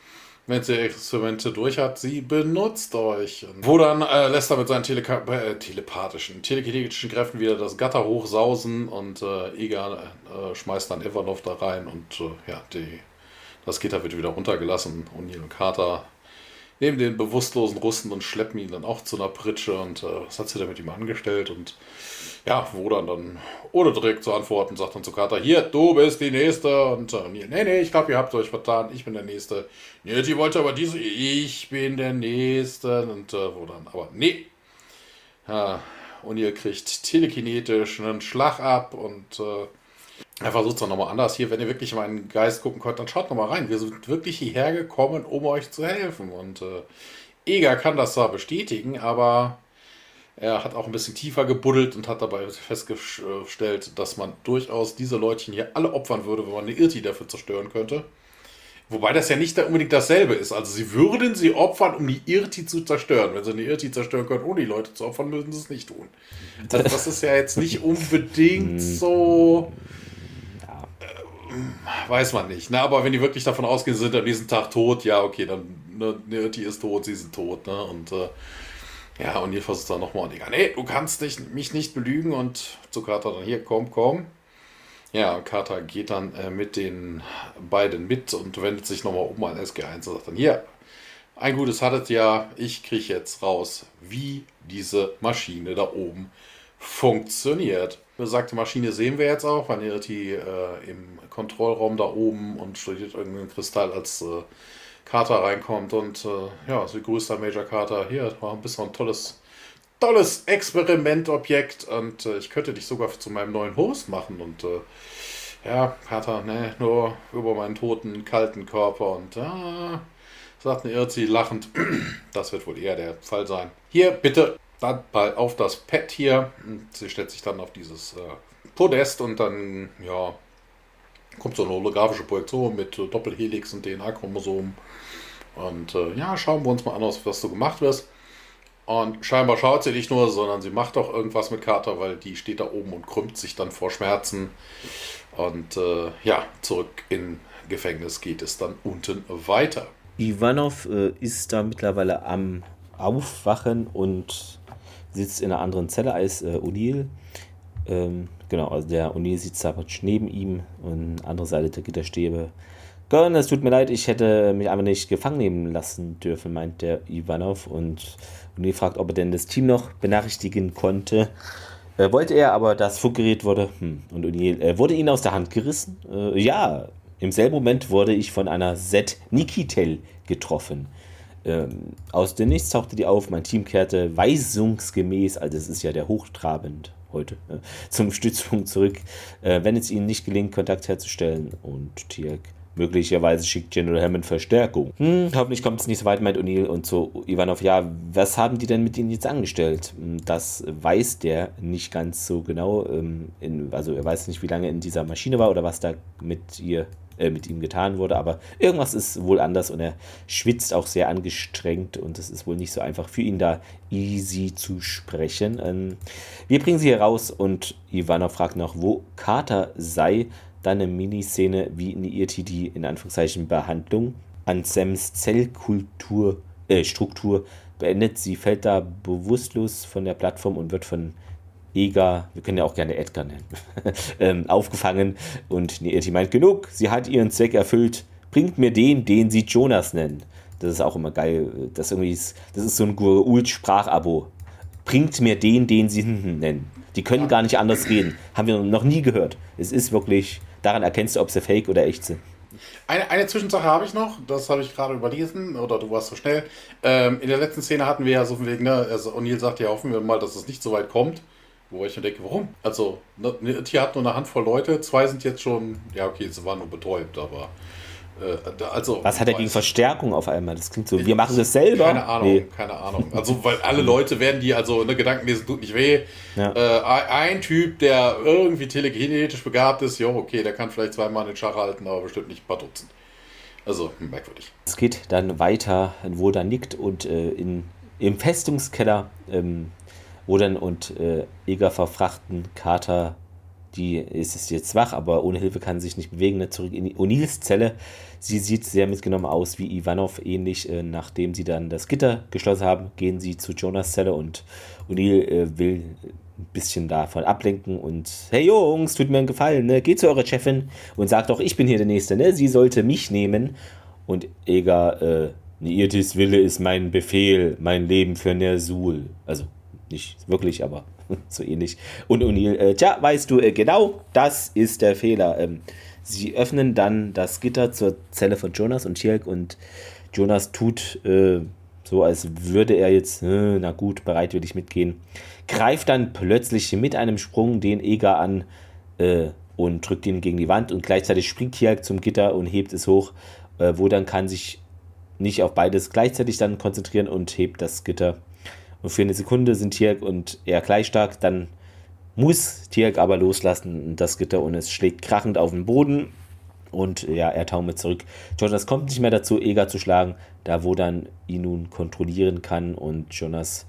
Wenn sie Experimente durch hat, sie benutzt euch. wo dann äh, lässt er mit seinen Tele äh, telepathischen, telekinetischen Kräften wieder das Gatter hochsausen und äh, Egan äh, schmeißt dann Ivanov da rein und äh, ja, die, das Gitter wird wieder runtergelassen. O'Neill und Carter nehmen den bewusstlosen Russen und schleppen ihn dann auch zu einer Pritsche und äh, was hat sie da mit ihm angestellt und ja, wo dann dann, ohne direkt zu antworten, sagt dann zu Carter, hier, du bist die Nächste. Und äh, nee, nee, ich glaube, ihr habt euch vertan, ich bin der Nächste. Nee, die wollte aber diese, ich bin der Nächste. Und äh, wo dann, aber nee. Ja, und ihr kriegt telekinetisch einen Schlag ab und äh, er versucht es dann nochmal anders. Hier, wenn ihr wirklich in meinen Geist gucken könnt, dann schaut nochmal rein. Wir sind wirklich hierher gekommen, um euch zu helfen. Und äh, Eger kann das zwar bestätigen, aber er hat auch ein bisschen tiefer gebuddelt und hat dabei festgestellt, dass man durchaus diese Leutchen hier alle opfern würde, wenn man eine Irti dafür zerstören könnte. Wobei das ja nicht unbedingt dasselbe ist. Also sie würden sie opfern, um die Irti zu zerstören. Wenn sie eine Irti zerstören können, ohne die Leute zu opfern, müssen sie es nicht tun. Das, das ist ja jetzt nicht unbedingt so. Äh, weiß man nicht. Ne? Aber wenn die wirklich davon ausgehen, sie sind am nächsten Tag tot, ja, okay, dann ne, eine Irti ist tot, sie sind tot. Ne? Und äh, ja, und ihr versucht dann nochmal die nee, du kannst dich, mich nicht belügen und zu Carter dann hier, komm, komm. Ja, Carter geht dann äh, mit den beiden mit und wendet sich nochmal um an SG1 und sagt dann, hier, ein gutes hattet ja, ich kriege jetzt raus, wie diese Maschine da oben funktioniert. Besagte Maschine sehen wir jetzt auch, weil ihr die äh, im Kontrollraum da oben und studiert irgendeinen Kristall als äh, Carter reinkommt und äh, ja, sie grüßt dann Major Carter. Hier, war ein bisschen ein tolles, tolles Experimentobjekt und äh, ich könnte dich sogar zu meinem neuen Host machen und äh, ja, Carter, ne, nur über meinen toten, kalten Körper und ja, sagt eine Irzi lachend, das wird wohl eher der Fall sein. Hier, bitte, dann bald auf das Pad hier. Sie stellt sich dann auf dieses äh, Podest und dann, ja, kommt so eine holographische Projektion mit äh, Doppelhelix und DNA-Chromosomen. Und äh, ja, schauen wir uns mal an, was so gemacht wird. Und scheinbar schaut sie nicht nur, sondern sie macht auch irgendwas mit Carter, weil die steht da oben und krümmt sich dann vor Schmerzen. Und äh, ja, zurück in Gefängnis geht es dann unten weiter. Ivanov äh, ist da mittlerweile am Aufwachen und sitzt in einer anderen Zelle als äh, O'Neill. Ähm, genau, also der O'Neill sitzt da neben ihm und andere Seite der Gitterstäbe Gönn, es tut mir leid, ich hätte mich einfach nicht gefangen nehmen lassen dürfen, meint der Ivanov. Und Uni fragt, ob er denn das Team noch benachrichtigen konnte. Äh, wollte er, aber das Funkgerät wurde, hm, und O'Neill, äh, wurde ihnen aus der Hand gerissen? Äh, ja, im selben Moment wurde ich von einer Z Nikitel getroffen. Ähm, aus dem Nichts tauchte die auf, mein Team kehrte weisungsgemäß, also es ist ja der hochtrabend heute, äh, zum Stützpunkt zurück, äh, wenn es ihnen nicht gelingt, Kontakt herzustellen. Und Tiak Möglicherweise schickt General Hammond Verstärkung. Hm, hoffentlich kommt es nicht so weit, meint O'Neill und zu Ivanov. Ja, was haben die denn mit ihnen jetzt angestellt? Hm, das weiß der nicht ganz so genau. Ähm, in, also er weiß nicht, wie lange in dieser Maschine war oder was da mit ihr äh, mit ihm getan wurde, aber irgendwas ist wohl anders und er schwitzt auch sehr angestrengt und es ist wohl nicht so einfach für ihn da easy zu sprechen. Ähm, wir bringen sie hier raus und Ivanov fragt noch, wo Carter sei dann eine Miniszene, wie Niirti die in Anführungszeichen Behandlung an Sams Zellkultur, äh, Struktur beendet. Sie fällt da bewusstlos von der Plattform und wird von Ega, wir können ja auch gerne Edgar nennen, ähm, aufgefangen. Und Niirti meint, genug, sie hat ihren Zweck erfüllt, bringt mir den, den sie Jonas nennen. Das ist auch immer geil. Das, irgendwie ist, das ist so ein Gurult-Sprachabo. Bringt mir den, den sie nennen. Die können gar nicht anders reden. Haben wir noch nie gehört. Es ist wirklich daran erkennst du, ob sie fake oder echt sind. Eine, eine Zwischensache habe ich noch, das habe ich gerade überlesen, oder du warst so schnell. Ähm, in der letzten Szene hatten wir ja so von wegen, ne, also O'Neill sagt ja, hoffen wir mal, dass es nicht so weit kommt. Wo ich mir denke, warum? Also, ne, Tier hat nur eine Handvoll Leute, zwei sind jetzt schon, ja, okay, sie waren nur betäubt, aber also, Was hat er gegen Verstärkung auf einmal? Das klingt so, wir machen das selber. Keine Ahnung, nee. keine Ahnung. Also, weil alle Leute werden die, also ne, Gedankenlesen tut nicht weh. Ja. Äh, ein Typ, der irgendwie telekinetisch begabt ist, jo, okay, der kann vielleicht zweimal den Schach halten, aber bestimmt nicht ein paar Dutzend. Also, merkwürdig. Es geht dann weiter, wo dann nickt und äh, in, im Festungskeller ähm, Wodan und äh, Eger verfrachten Kater die ist jetzt wach, aber ohne Hilfe kann sie sich nicht bewegen. Ne? Zurück in O'Neills Zelle. Sie sieht sehr mitgenommen aus wie Ivanov, ähnlich. Äh, nachdem sie dann das Gitter geschlossen haben, gehen sie zu Jonas Zelle und O'Neill äh, will ein bisschen davon ablenken und hey Jungs, tut mir einen Gefallen, ne? geht zu eurer Chefin und sagt doch, ich bin hier der Nächste, ne? sie sollte mich nehmen. Und Eger, äh, Niirtis Wille ist mein Befehl, mein Leben für Nersul. Also nicht wirklich, aber so ähnlich. Und O'Neill, äh, tja, weißt du, äh, genau das ist der Fehler. Ähm, sie öffnen dann das Gitter zur Zelle von Jonas und Tjelk und Jonas tut äh, so, als würde er jetzt, äh, na gut, bereitwillig mitgehen, greift dann plötzlich mit einem Sprung den Eger an äh, und drückt ihn gegen die Wand und gleichzeitig springt Tjelk zum Gitter und hebt es hoch, äh, wo dann kann sich nicht auf beides gleichzeitig dann konzentrieren und hebt das Gitter und für eine Sekunde sind Tierk und er gleich stark, dann muss Tierk aber loslassen. Das Gitter und es schlägt krachend auf den Boden. Und ja, er taumelt zurück. Jonas kommt nicht mehr dazu, Eger zu schlagen, da wo dann ihn nun kontrollieren kann. Und Jonas,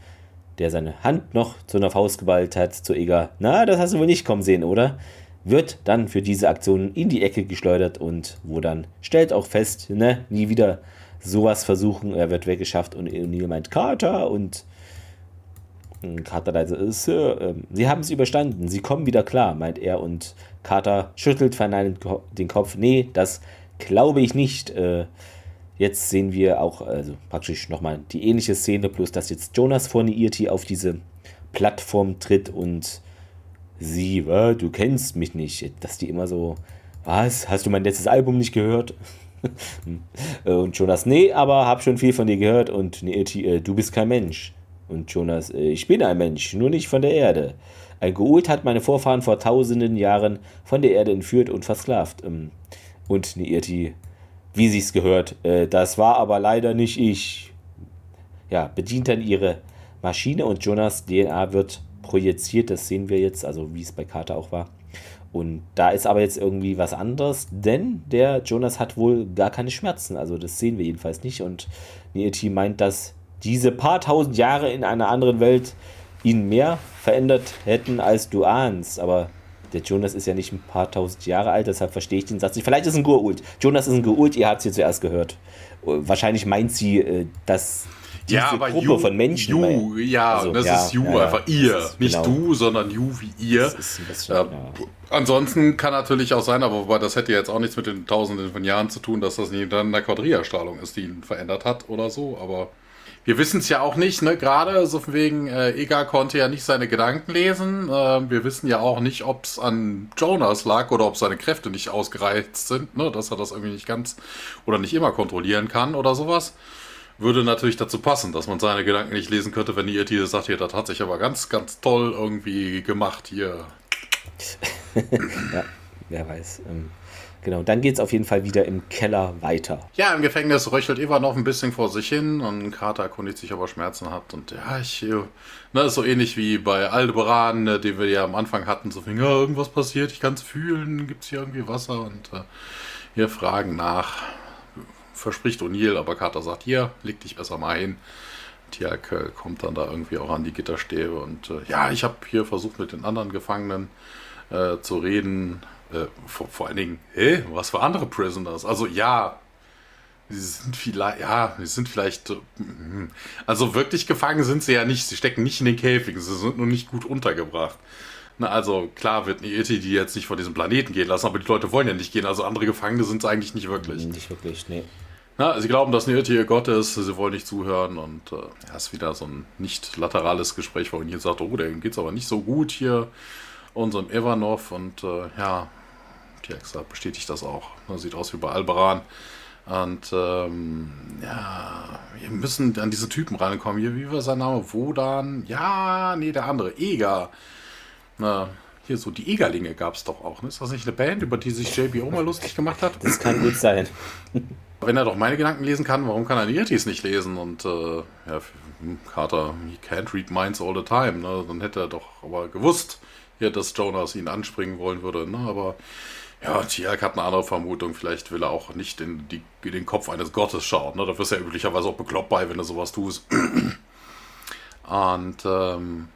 der seine Hand noch zu einer Faust geballt hat, zu Eger, na, das hast du wohl nicht kommen sehen, oder? Wird dann für diese Aktion in die Ecke geschleudert und wo dann stellt auch fest, ne, nie wieder sowas versuchen, er wird weggeschafft und O'Neill meint Carter und Carter leise, Sir, ähm, Sie haben es überstanden, Sie kommen wieder klar, meint er und Carter schüttelt verneinend den Kopf. Nee, das glaube ich nicht. Äh, jetzt sehen wir auch, also praktisch nochmal die ähnliche Szene, plus dass jetzt Jonas vor Niirti auf diese Plattform tritt und sie, äh, du kennst mich nicht, dass die immer so, was, hast du mein letztes Album nicht gehört? und Jonas, nee, aber hab schon viel von dir gehört und Niirti, äh, du bist kein Mensch. Und Jonas, äh, ich bin ein Mensch, nur nicht von der Erde. Ein Geult hat meine Vorfahren vor tausenden Jahren von der Erde entführt und versklavt. Ähm, und Neirti, wie sich's gehört, äh, das war aber leider nicht ich. Ja, bedient dann ihre Maschine und Jonas DNA wird projiziert. Das sehen wir jetzt, also wie es bei Carter auch war. Und da ist aber jetzt irgendwie was anderes, denn der Jonas hat wohl gar keine Schmerzen. Also das sehen wir jedenfalls nicht. Und Nieti meint, dass diese paar tausend Jahre in einer anderen Welt ihn mehr verändert hätten, als du ahnst. Aber der Jonas ist ja nicht ein paar tausend Jahre alt, deshalb verstehe ich den Satz nicht. Vielleicht ist es ein Gurult. Jonas ist ein Gurult, ihr habt es hier zuerst gehört. Wahrscheinlich meint sie, äh, dass diese ja, aber Gruppe you, von Menschen. You, ja, also, das ja, ist you, ja, einfach ihr. Nicht genau. du, sondern you wie ihr. Bisschen, äh, ansonsten kann natürlich auch sein, aber wobei das hätte jetzt auch nichts mit den Tausenden von Jahren zu tun, dass das nie dann eine Quadria-Strahlung ist, die ihn verändert hat oder so, aber wir wissen es ja auch nicht, ne? Gerade so von wegen, äh, Ega konnte ja nicht seine Gedanken lesen. Äh, wir wissen ja auch nicht, ob es an Jonas lag oder ob seine Kräfte nicht ausgereizt sind, ne? Dass er das irgendwie nicht ganz oder nicht immer kontrollieren kann oder sowas würde natürlich dazu passen, dass man seine Gedanken nicht lesen könnte, wenn ihr Tier sagt, hier, das hat sich aber ganz, ganz toll irgendwie gemacht hier. ja, wer weiß. Ähm, genau, dann geht es auf jeden Fall wieder im Keller weiter. Ja, im Gefängnis röchelt Eva noch ein bisschen vor sich hin und Carter erkundigt sich, ob er Schmerzen hat. Und ja, ich, ne, ist so ähnlich wie bei Aldebaran, ne, den wir ja am Anfang hatten, so ja, irgendwas passiert, ich kann es fühlen, gibt es hier irgendwie Wasser und äh, hier fragen nach verspricht O'Neill, aber Carter sagt, hier, leg dich besser mal hin. Tiak äh, kommt dann da irgendwie auch an die Gitterstäbe und äh, ja, ich habe hier versucht mit den anderen Gefangenen äh, zu reden. Äh, vor, vor allen Dingen, hä, was für andere Prisoners? Also ja, sie sind vielleicht, ja, sie sind vielleicht, hm, also wirklich gefangen sind sie ja nicht. Sie stecken nicht in den Käfigen, sie sind nur nicht gut untergebracht. Na, also klar wird Nieti die jetzt nicht von diesem Planeten gehen lassen, aber die Leute wollen ja nicht gehen. Also andere Gefangene sind es eigentlich nicht wirklich. Nicht wirklich, nee. Na, sie glauben, dass Nirti ihr Gott ist, sie wollen nicht zuhören und äh, ja, ist wieder so ein nicht laterales Gespräch, wo ihn hier sagt, oh, dem geht's aber nicht so gut hier, unserem Ivanov und äh, ja, Tiexa bestätigt das auch. Sieht aus wie bei Albaran. Und ähm, ja, wir müssen an diese Typen reinkommen. Hier, wie war sein Name? Wodan? Ja, nee, der andere. Eger. Na, hier so die Egerlinge gab es doch auch. Ne? Ist das nicht eine Band, über die sich JBO mal lustig gemacht hat? Das kann gut sein. Wenn er doch meine Gedanken lesen kann, warum kann er die Yetis nicht lesen? Und äh, ja, Carter, he can't read minds all the time. Ne? Dann hätte er doch aber gewusst, hier, dass Jonas ihn anspringen wollen würde. Ne? Aber ja, Tiak hat eine andere Vermutung. Vielleicht will er auch nicht in, die, in den Kopf eines Gottes schauen. Ne? Da wirst du ja üblicherweise auch bekloppt bei, wenn du sowas tust. Und ähm,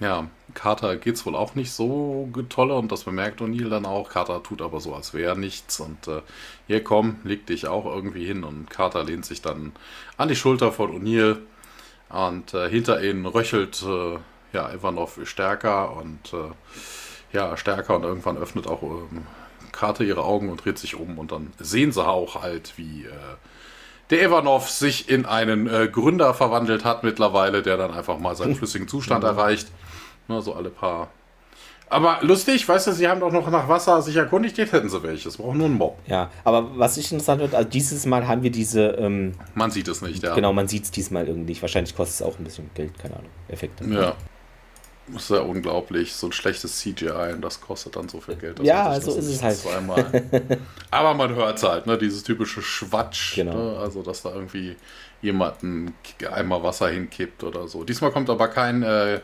ja, Carter geht's wohl auch nicht so toll und das bemerkt O'Neill dann auch. Carter tut aber so, als wäre nichts und äh, hier komm, leg dich auch irgendwie hin und Carter lehnt sich dann an die Schulter von O'Neill und äh, hinter ihnen röchelt äh, ja Ivanov stärker und äh, ja stärker und irgendwann öffnet auch Carter ihre Augen und dreht sich um und dann sehen sie auch halt, wie äh, der Ivanov sich in einen äh, Gründer verwandelt hat mittlerweile, der dann einfach mal seinen flüssigen Zustand erreicht. Na, so alle paar. Aber lustig, weißt du, sie haben doch noch nach Wasser sich erkundigt, jetzt hätten sie welches. Brauchen nur einen Mob. Ja, aber was ich interessant finde, also dieses Mal haben wir diese. Ähm, man sieht es nicht, ja. Genau, man sieht es diesmal irgendwie nicht. Wahrscheinlich kostet es auch ein bisschen Geld, keine Ahnung. Effekte. Ja. Das ist ja unglaublich. So ein schlechtes CGI und das kostet dann so viel Geld. ja, so ist es halt. Zweimal. Aber man hört es halt, ne? Dieses typische Schwatsch. Genau. Ne? Also, dass da irgendwie jemand einmal Wasser hinkippt oder so. Diesmal kommt aber kein. Äh,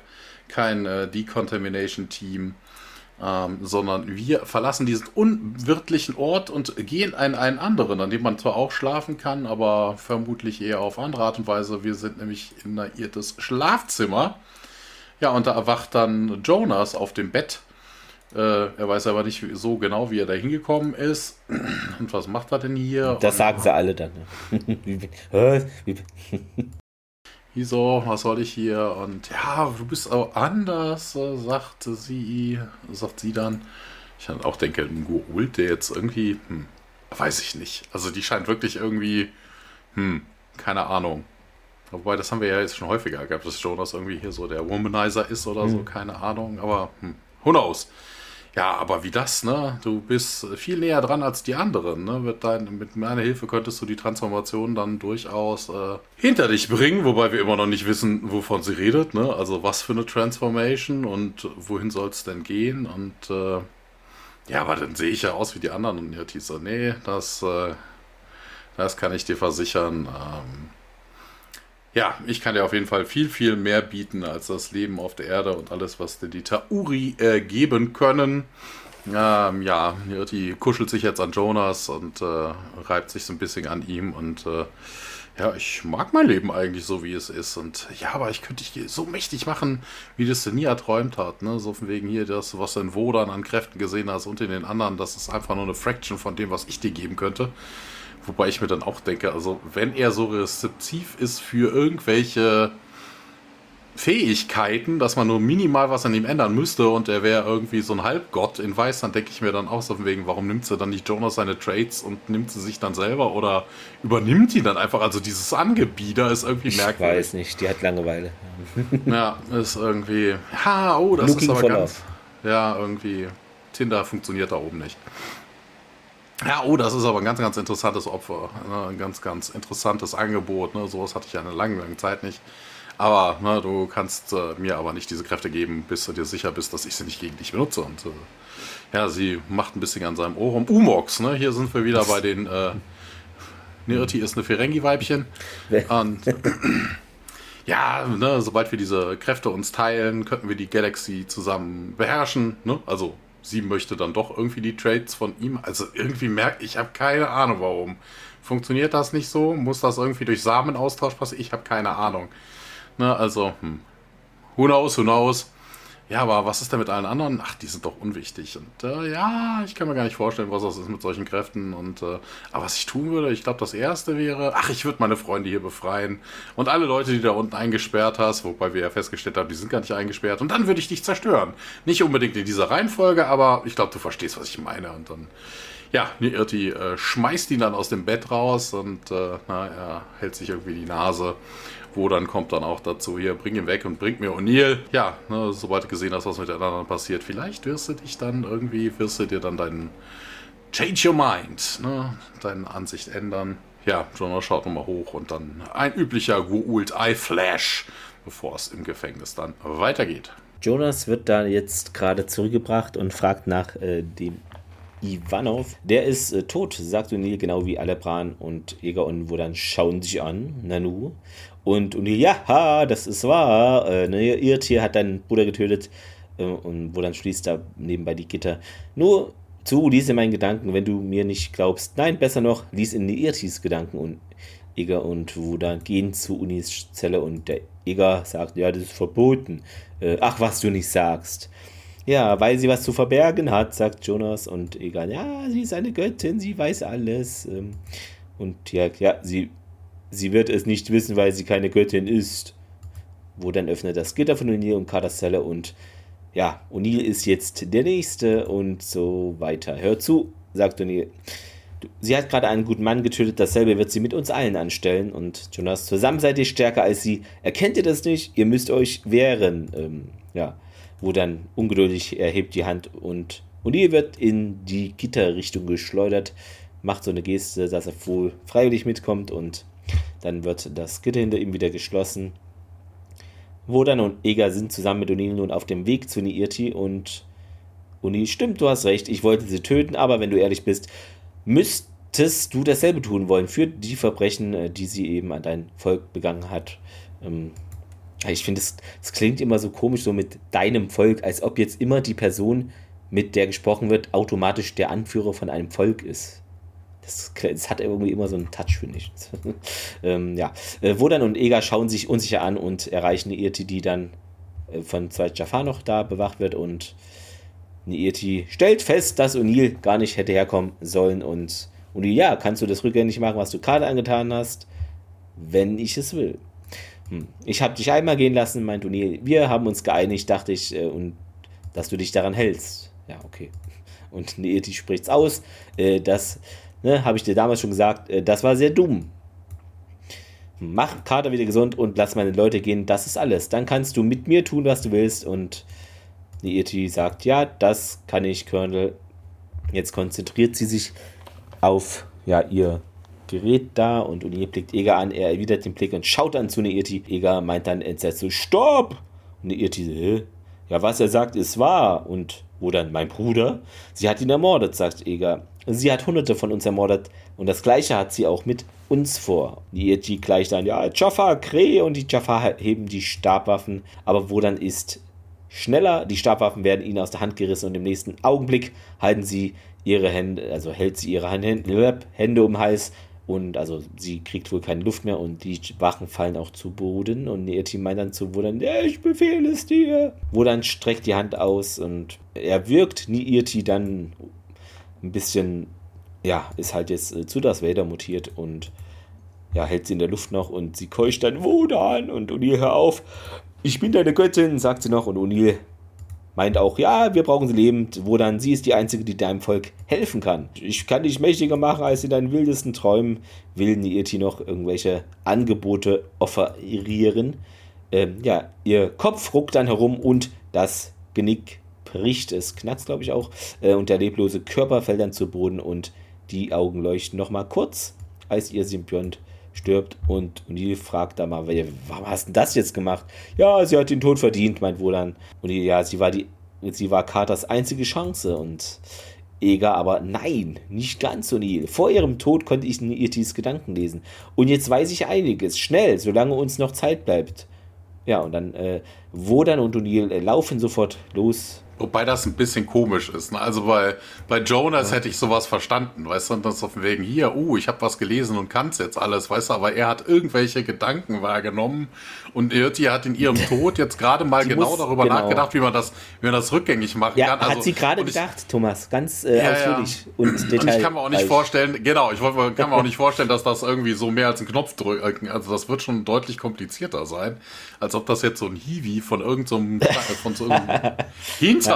kein äh, Decontamination-Team, ähm, sondern wir verlassen diesen unwirtlichen Ort und gehen in einen anderen, an dem man zwar auch schlafen kann, aber vermutlich eher auf andere Art und Weise. Wir sind nämlich in ein irrtes Schlafzimmer. Ja, und da erwacht dann Jonas auf dem Bett. Äh, er weiß aber nicht so genau, wie er da hingekommen ist. Und was macht er denn hier? Das und, sagen sie alle dann. wieso, was soll ich hier? Und ja, du bist auch anders, sagt sie, sagt sie dann. Ich auch denke, ein Goult, der jetzt irgendwie, hm, weiß ich nicht. Also die scheint wirklich irgendwie, hm, keine Ahnung. Wobei, das haben wir ja jetzt schon häufiger gehabt, dass Jonas irgendwie hier so der Womanizer ist oder hm. so, keine Ahnung. Aber, hm, who knows? Ja, aber wie das, ne? Du bist viel näher dran als die anderen, ne? Mit, dein, mit meiner Hilfe könntest du die Transformation dann durchaus äh, hinter dich bringen, wobei wir immer noch nicht wissen, wovon sie redet, ne? Also was für eine Transformation und wohin soll es denn gehen? Und äh, ja, aber dann sehe ich ja aus wie die anderen und ja, Teaser, nee, das, äh, das kann ich dir versichern. Ähm, Ja, ich kann dir auf jeden Fall viel, viel mehr bieten als das Leben auf der Erde und alles, was dir die Tauri äh, geben können. Ähm, ja, die kuschelt sich jetzt an Jonas und äh, reibt sich so ein bisschen an ihm und äh, ja, ich mag mein Leben eigentlich so, wie es ist. Und ja, aber ich könnte dich so mächtig machen, wie das nie erträumt hat. Ne? So von wegen hier, das, was du in Wodan an Kräften gesehen hast und in den anderen, das ist einfach nur eine Fraction von dem, was ich dir geben könnte. Wobei ich mir dann auch denke, also wenn er so rezeptiv ist für irgendwelche Fähigkeiten, dass man nur minimal was an ihm ändern müsste und er wäre irgendwie so ein Halbgott in Weiß, dann denke ich mir dann auch so wegen, warum nimmt sie dann nicht Jonas seine Trades und nimmt sie sich dann selber oder übernimmt ihn dann einfach? Also dieses Angebieter ist irgendwie merkwürdig. Ich weiß nicht, die hat Langeweile. ja, ist irgendwie, ha, oh, das Looking ist aber ganz, ja, irgendwie, Tinder funktioniert da oben nicht. Ja, oh, das ist aber ein ganz, ganz interessantes Opfer. Ne? Ein ganz, ganz interessantes Angebot. Ne? Sowas hatte ich ja eine lange, lange Zeit nicht. Aber ne, du kannst äh, mir aber nicht diese Kräfte geben, bis du dir sicher bist, dass ich sie nicht gegen dich benutze. Und äh, ja, sie macht ein bisschen an seinem Ohr rum. Umox, ne? Hier sind wir wieder bei den. Äh, Nirti ist eine Ferengi-Weibchen. Und ja, ne, sobald wir diese Kräfte uns teilen, könnten wir die Galaxy zusammen beherrschen. Ne? Also sie möchte dann doch irgendwie die Trades von ihm. Also irgendwie merkt, ich habe keine Ahnung warum. Funktioniert das nicht so? Muss das irgendwie durch Samenaustausch passieren? Ich habe keine Ahnung. Ne, also, hm. who knows, who knows. Ja, aber was ist denn mit allen anderen? Ach, die sind doch unwichtig. Und äh, ja, ich kann mir gar nicht vorstellen, was das ist mit solchen Kräften. Und äh, aber was ich tun würde, ich glaube, das erste wäre, ach, ich würde meine Freunde hier befreien. Und alle Leute, die da unten eingesperrt hast, wobei wir ja festgestellt haben, die sind gar nicht eingesperrt. Und dann würde ich dich zerstören. Nicht unbedingt in dieser Reihenfolge, aber ich glaube, du verstehst, was ich meine. Und dann, ja, Irti äh, schmeißt ihn dann aus dem Bett raus und äh, na, er hält sich irgendwie die Nase wo dann kommt dann auch dazu, hier, bring ihn weg und bring mir O'Neill. Ja, ne, sobald du gesehen hast, was mit den anderen passiert, vielleicht wirst du dich dann irgendwie, wirst du dir dann deinen Change your mind, ne, deine Ansicht ändern. Ja, Jonah schaut nochmal hoch und dann ein üblicher Gould Eye Flash, bevor es im Gefängnis dann weitergeht. Jonas wird da jetzt gerade zurückgebracht und fragt nach äh, dem Ivanov. Der ist äh, tot, sagt O'Neill, genau wie Alebran und und wo dann schauen sich an, Nanu. Und, und ja, das ist wahr. Äh, ne, ihr Tier hat deinen Bruder getötet. Äh, und wo dann schließt da nebenbei die Gitter. Nur zu, lies in meinen Gedanken, wenn du mir nicht glaubst. Nein, besser noch, lies in die Irtis Gedanken. Und Eger und Wuda gehen zu Unis Zelle und der Eger sagt, ja, das ist verboten. Äh, ach, was du nicht sagst. Ja, weil sie was zu verbergen hat, sagt Jonas und Eger, ja, sie ist eine Göttin, sie weiß alles. Ähm, und ja, ja, sie sie wird es nicht wissen, weil sie keine Göttin ist. Wo dann öffnet das Gitter von O'Neill und Carters und ja, O'Neill ist jetzt der Nächste und so weiter. Hör zu, sagt O'Neill. Sie hat gerade einen guten Mann getötet, dasselbe wird sie mit uns allen anstellen. Und Jonas, zusammen seid ihr stärker als sie. Erkennt ihr das nicht? Ihr müsst euch wehren. Ähm, ja, wo dann ungeduldig erhebt die Hand und O'Neill wird in die Gitterrichtung geschleudert, macht so eine Geste, dass er wohl freiwillig mitkommt und dann wird das Gitter hinter ihm wieder geschlossen. Wodan und Eger sind zusammen mit O'Neill nun auf dem Weg zu Niirti und O'Neill, stimmt, du hast recht, ich wollte sie töten, aber wenn du ehrlich bist, müsstest du dasselbe tun wollen für die Verbrechen, äh, die sie eben an dein Volk begangen hat. Ähm, ich finde, es klingt immer so komisch, so mit deinem Volk, als ob jetzt immer die Person, mit der gesprochen wird, automatisch der Anführer von einem Volk ist. Das, das, hat irgendwie immer so einen Touch, finde ich. ähm, ja. Äh, Wodan und Ega schauen sich unsicher an und erreichen eine Irti, die dann äh, von zwei Jafar noch da bewacht wird und Niirti stellt fest, dass O'Neill gar nicht hätte herkommen sollen und O'Neill, ja, kannst du das rückgängig machen, was du gerade angetan hast, wenn ich es will. Hm. Ich habe dich einmal gehen lassen, meint O'Neill. Wir haben uns geeinigt, dachte ich, äh, und dass du dich daran hältst. Ja, okay. Und Niirti spricht's aus, äh, dass Ne, Habe ich dir damals schon gesagt, äh, das war sehr dumm. Mach Kater wieder gesund und lass meine Leute gehen, das ist alles. Dann kannst du mit mir tun, was du willst. Und Nieti sagt, ja, das kann ich, Colonel. Jetzt konzentriert sie sich auf ja, ihr Gerät da und Uni blickt Eger an. Er erwidert den Blick und schaut dann zu Neirti. Eger meint dann entsetzt so, Stopp! Und Neirti, ja, was er sagt, ist wahr. Und Wo dann mein Bruder? Sie hat ihn ermordet, sagt Eger. Sie hat hunderte von uns ermordet. Und das gleiche hat sie auch mit uns vor. Die Irti gleicht dann, ja, Jaffa, Kree. Und die Jaffa heben die Stabwaffen, aber wo dann ist schneller, die Stabwaffen werden ihnen aus der Hand gerissen. Und im nächsten Augenblick halten sie ihre Hände, also hält sie ihre Hände, Hände um den Hals. Und also sie kriegt wohl keine Luft mehr. Und die Wachen fallen auch zu Boden. Und ihr Team meint dann zu Wodan, ja, ich befehle es dir. Wodan streckt die Hand aus. Und er wirkt Niirti dann ein bisschen, ja, ist halt jetzt äh, zu das Vader mutiert und ja, hält sie in der Luft noch und sie keucht dann Wodan und O'Neill, hör auf, ich bin deine Göttin, sagt sie noch und O'Neill meint auch, ja, wir brauchen sie lebend, wo dann sie ist die Einzige, die deinem Volk helfen kann. Ich kann dich mächtiger machen als in deinen wildesten Träumen, will Niirti noch irgendwelche Angebote offerieren. Ähm, ja, ihr Kopf ruckt dann herum und das Genick bricht, es knackt, glaube ich auch, äh, und der leblose Körper fällt dann zu Boden und die Augen leuchten nochmal kurz, als ihr Symbiont stirbt und O'Neill fragt da mal, warum hast du das jetzt gemacht? Ja, sie hat den Tod verdient, meint Wodan. Und ja, sie war die, sie war Carters einzige Chance und Eger aber nein, nicht ganz O'Neill. Vor ihrem Tod konnte ich Irtis Gedanken lesen. Und jetzt weiß ich einiges. Schnell, solange uns noch Zeit bleibt. Ja, und dann äh, Wodan und O'Neill äh, laufen sofort los Wobei das ein bisschen komisch ist. Ne? Also bei, bei Jonas ja. hätte ich sowas verstanden, weißt du, und das auf dem Wegen hier, uh, ich habe was gelesen und kann es jetzt alles, weißt du, aber er hat irgendwelche Gedanken wahrgenommen und Irti hat in ihrem Tod jetzt gerade mal genau muss, darüber genau. nachgedacht, wie man das, wie man das rückgängig machen ja, kann. Also, hat sie gerade gedacht, Thomas, ganz äh, ja, ausführlich und. Und ich kann mir auch nicht vorstellen, genau, ich kann mir auch nicht vorstellen, dass das irgendwie so mehr als ein Knopf drücken, also das wird schon deutlich komplizierter sein, als ob das jetzt so ein Hiwi von irgendeinem, so von so irgendeinem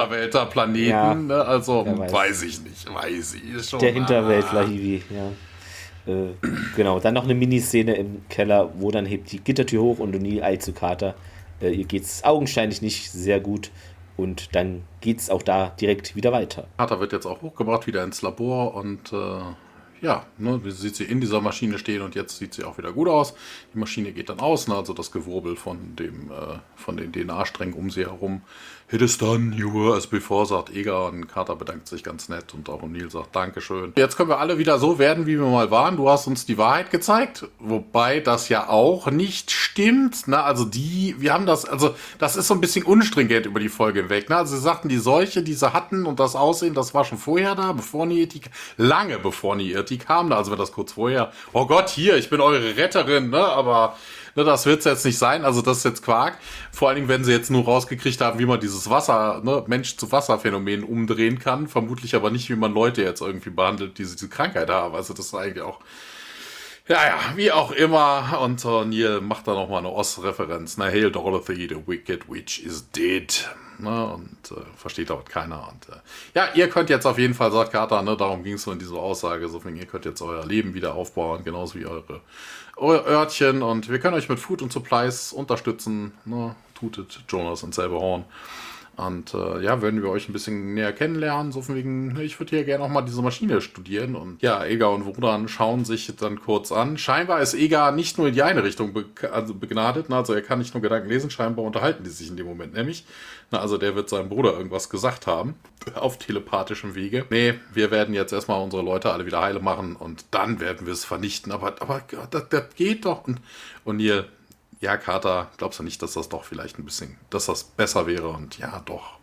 Hinterwälterplaneten, ja. ne? also weiß. weiß. ich nicht, weiß ich schon. Der Hinterwäldler Hiwi, ja. Äh, genau, dann noch eine Miniszene im Keller, wo dann hebt die Gittertür hoch und O'Neill eilt zu Carter. Äh, ihr es augenscheinlich nicht sehr gut und dann geht es auch da direkt wieder weiter. Carter wird jetzt auch hochgebracht, wieder ins Labor und äh, ja, ne, sieht sie in dieser Maschine stehen und jetzt sieht sie auch wieder gut aus. Die Maschine geht dann aus, ne, also das Gewurbel von, dem, äh, von den DNA-Strängen um sie herum It is done, you were as before, sagt Eger und Carter bedankt sich ganz nett und auch O'Neill sagt Dankeschön. Jetzt können wir alle wieder so werden, wie wir mal waren. Du hast uns die Wahrheit gezeigt, wobei das ja auch nicht stimmt. Ne? Also die, wir haben das, also das ist so ein bisschen unstringent über die Folge hinweg. Ne? Also sie sagten, die Seuche, die sie hatten und das Aussehen, das war schon vorher da, bevor Nieti, lange bevor Nieti kam. Also wenn das kurz vorher, oh Gott, hier, ich bin eure Retterin, ne? aber ne, das wird es jetzt nicht sein, also das ist jetzt Quark. Vor allen Dingen, wenn sie jetzt nur rausgekriegt haben, wie man dieses Wasser, ne, Mensch-zu-Wasser-Phänomen umdrehen kann, vermutlich aber nicht, wie man Leute jetzt irgendwie behandelt, die diese Krankheit haben. Also das ist eigentlich auch ja, ja, wie auch immer. Und äh, Neil macht da nochmal eine Ost-Referenz. Na, Hail Dorothy, the Wicked Witch is dead. Ne, und äh, versteht dort keiner. Und äh, ja, ihr könnt jetzt auf jeden Fall, sagt Carter, ne, darum ging es so in dieser Aussage, so ihr könnt jetzt euer Leben wieder aufbauen, genauso wie eure Örtchen und wir können euch mit Food und Supplies unterstützen. Ne? Tutet Jonas und selber Horn. Und äh, ja, werden wir euch ein bisschen näher kennenlernen. So von wegen, ne, ich würde hier gerne auch mal diese Maschine studieren. Und ja, Ega und Wodan schauen sich dann kurz an. Scheinbar ist Ega nicht nur in die eine Richtung be also begnadet. Ne? Also er kann nicht nur Gedanken lesen, scheinbar unterhalten die sich in dem Moment nämlich. Na, also der wird seinem Bruder irgendwas gesagt haben. Auf telepathischem Wege. Nee, wir werden jetzt erstmal unsere Leute alle wieder heile machen und dann werden wir es vernichten. Aber, aber das, das geht doch. Und, und ihr ja, Carter, glaubst du nicht, dass das doch vielleicht ein bisschen, dass das besser wäre? Und ja, doch.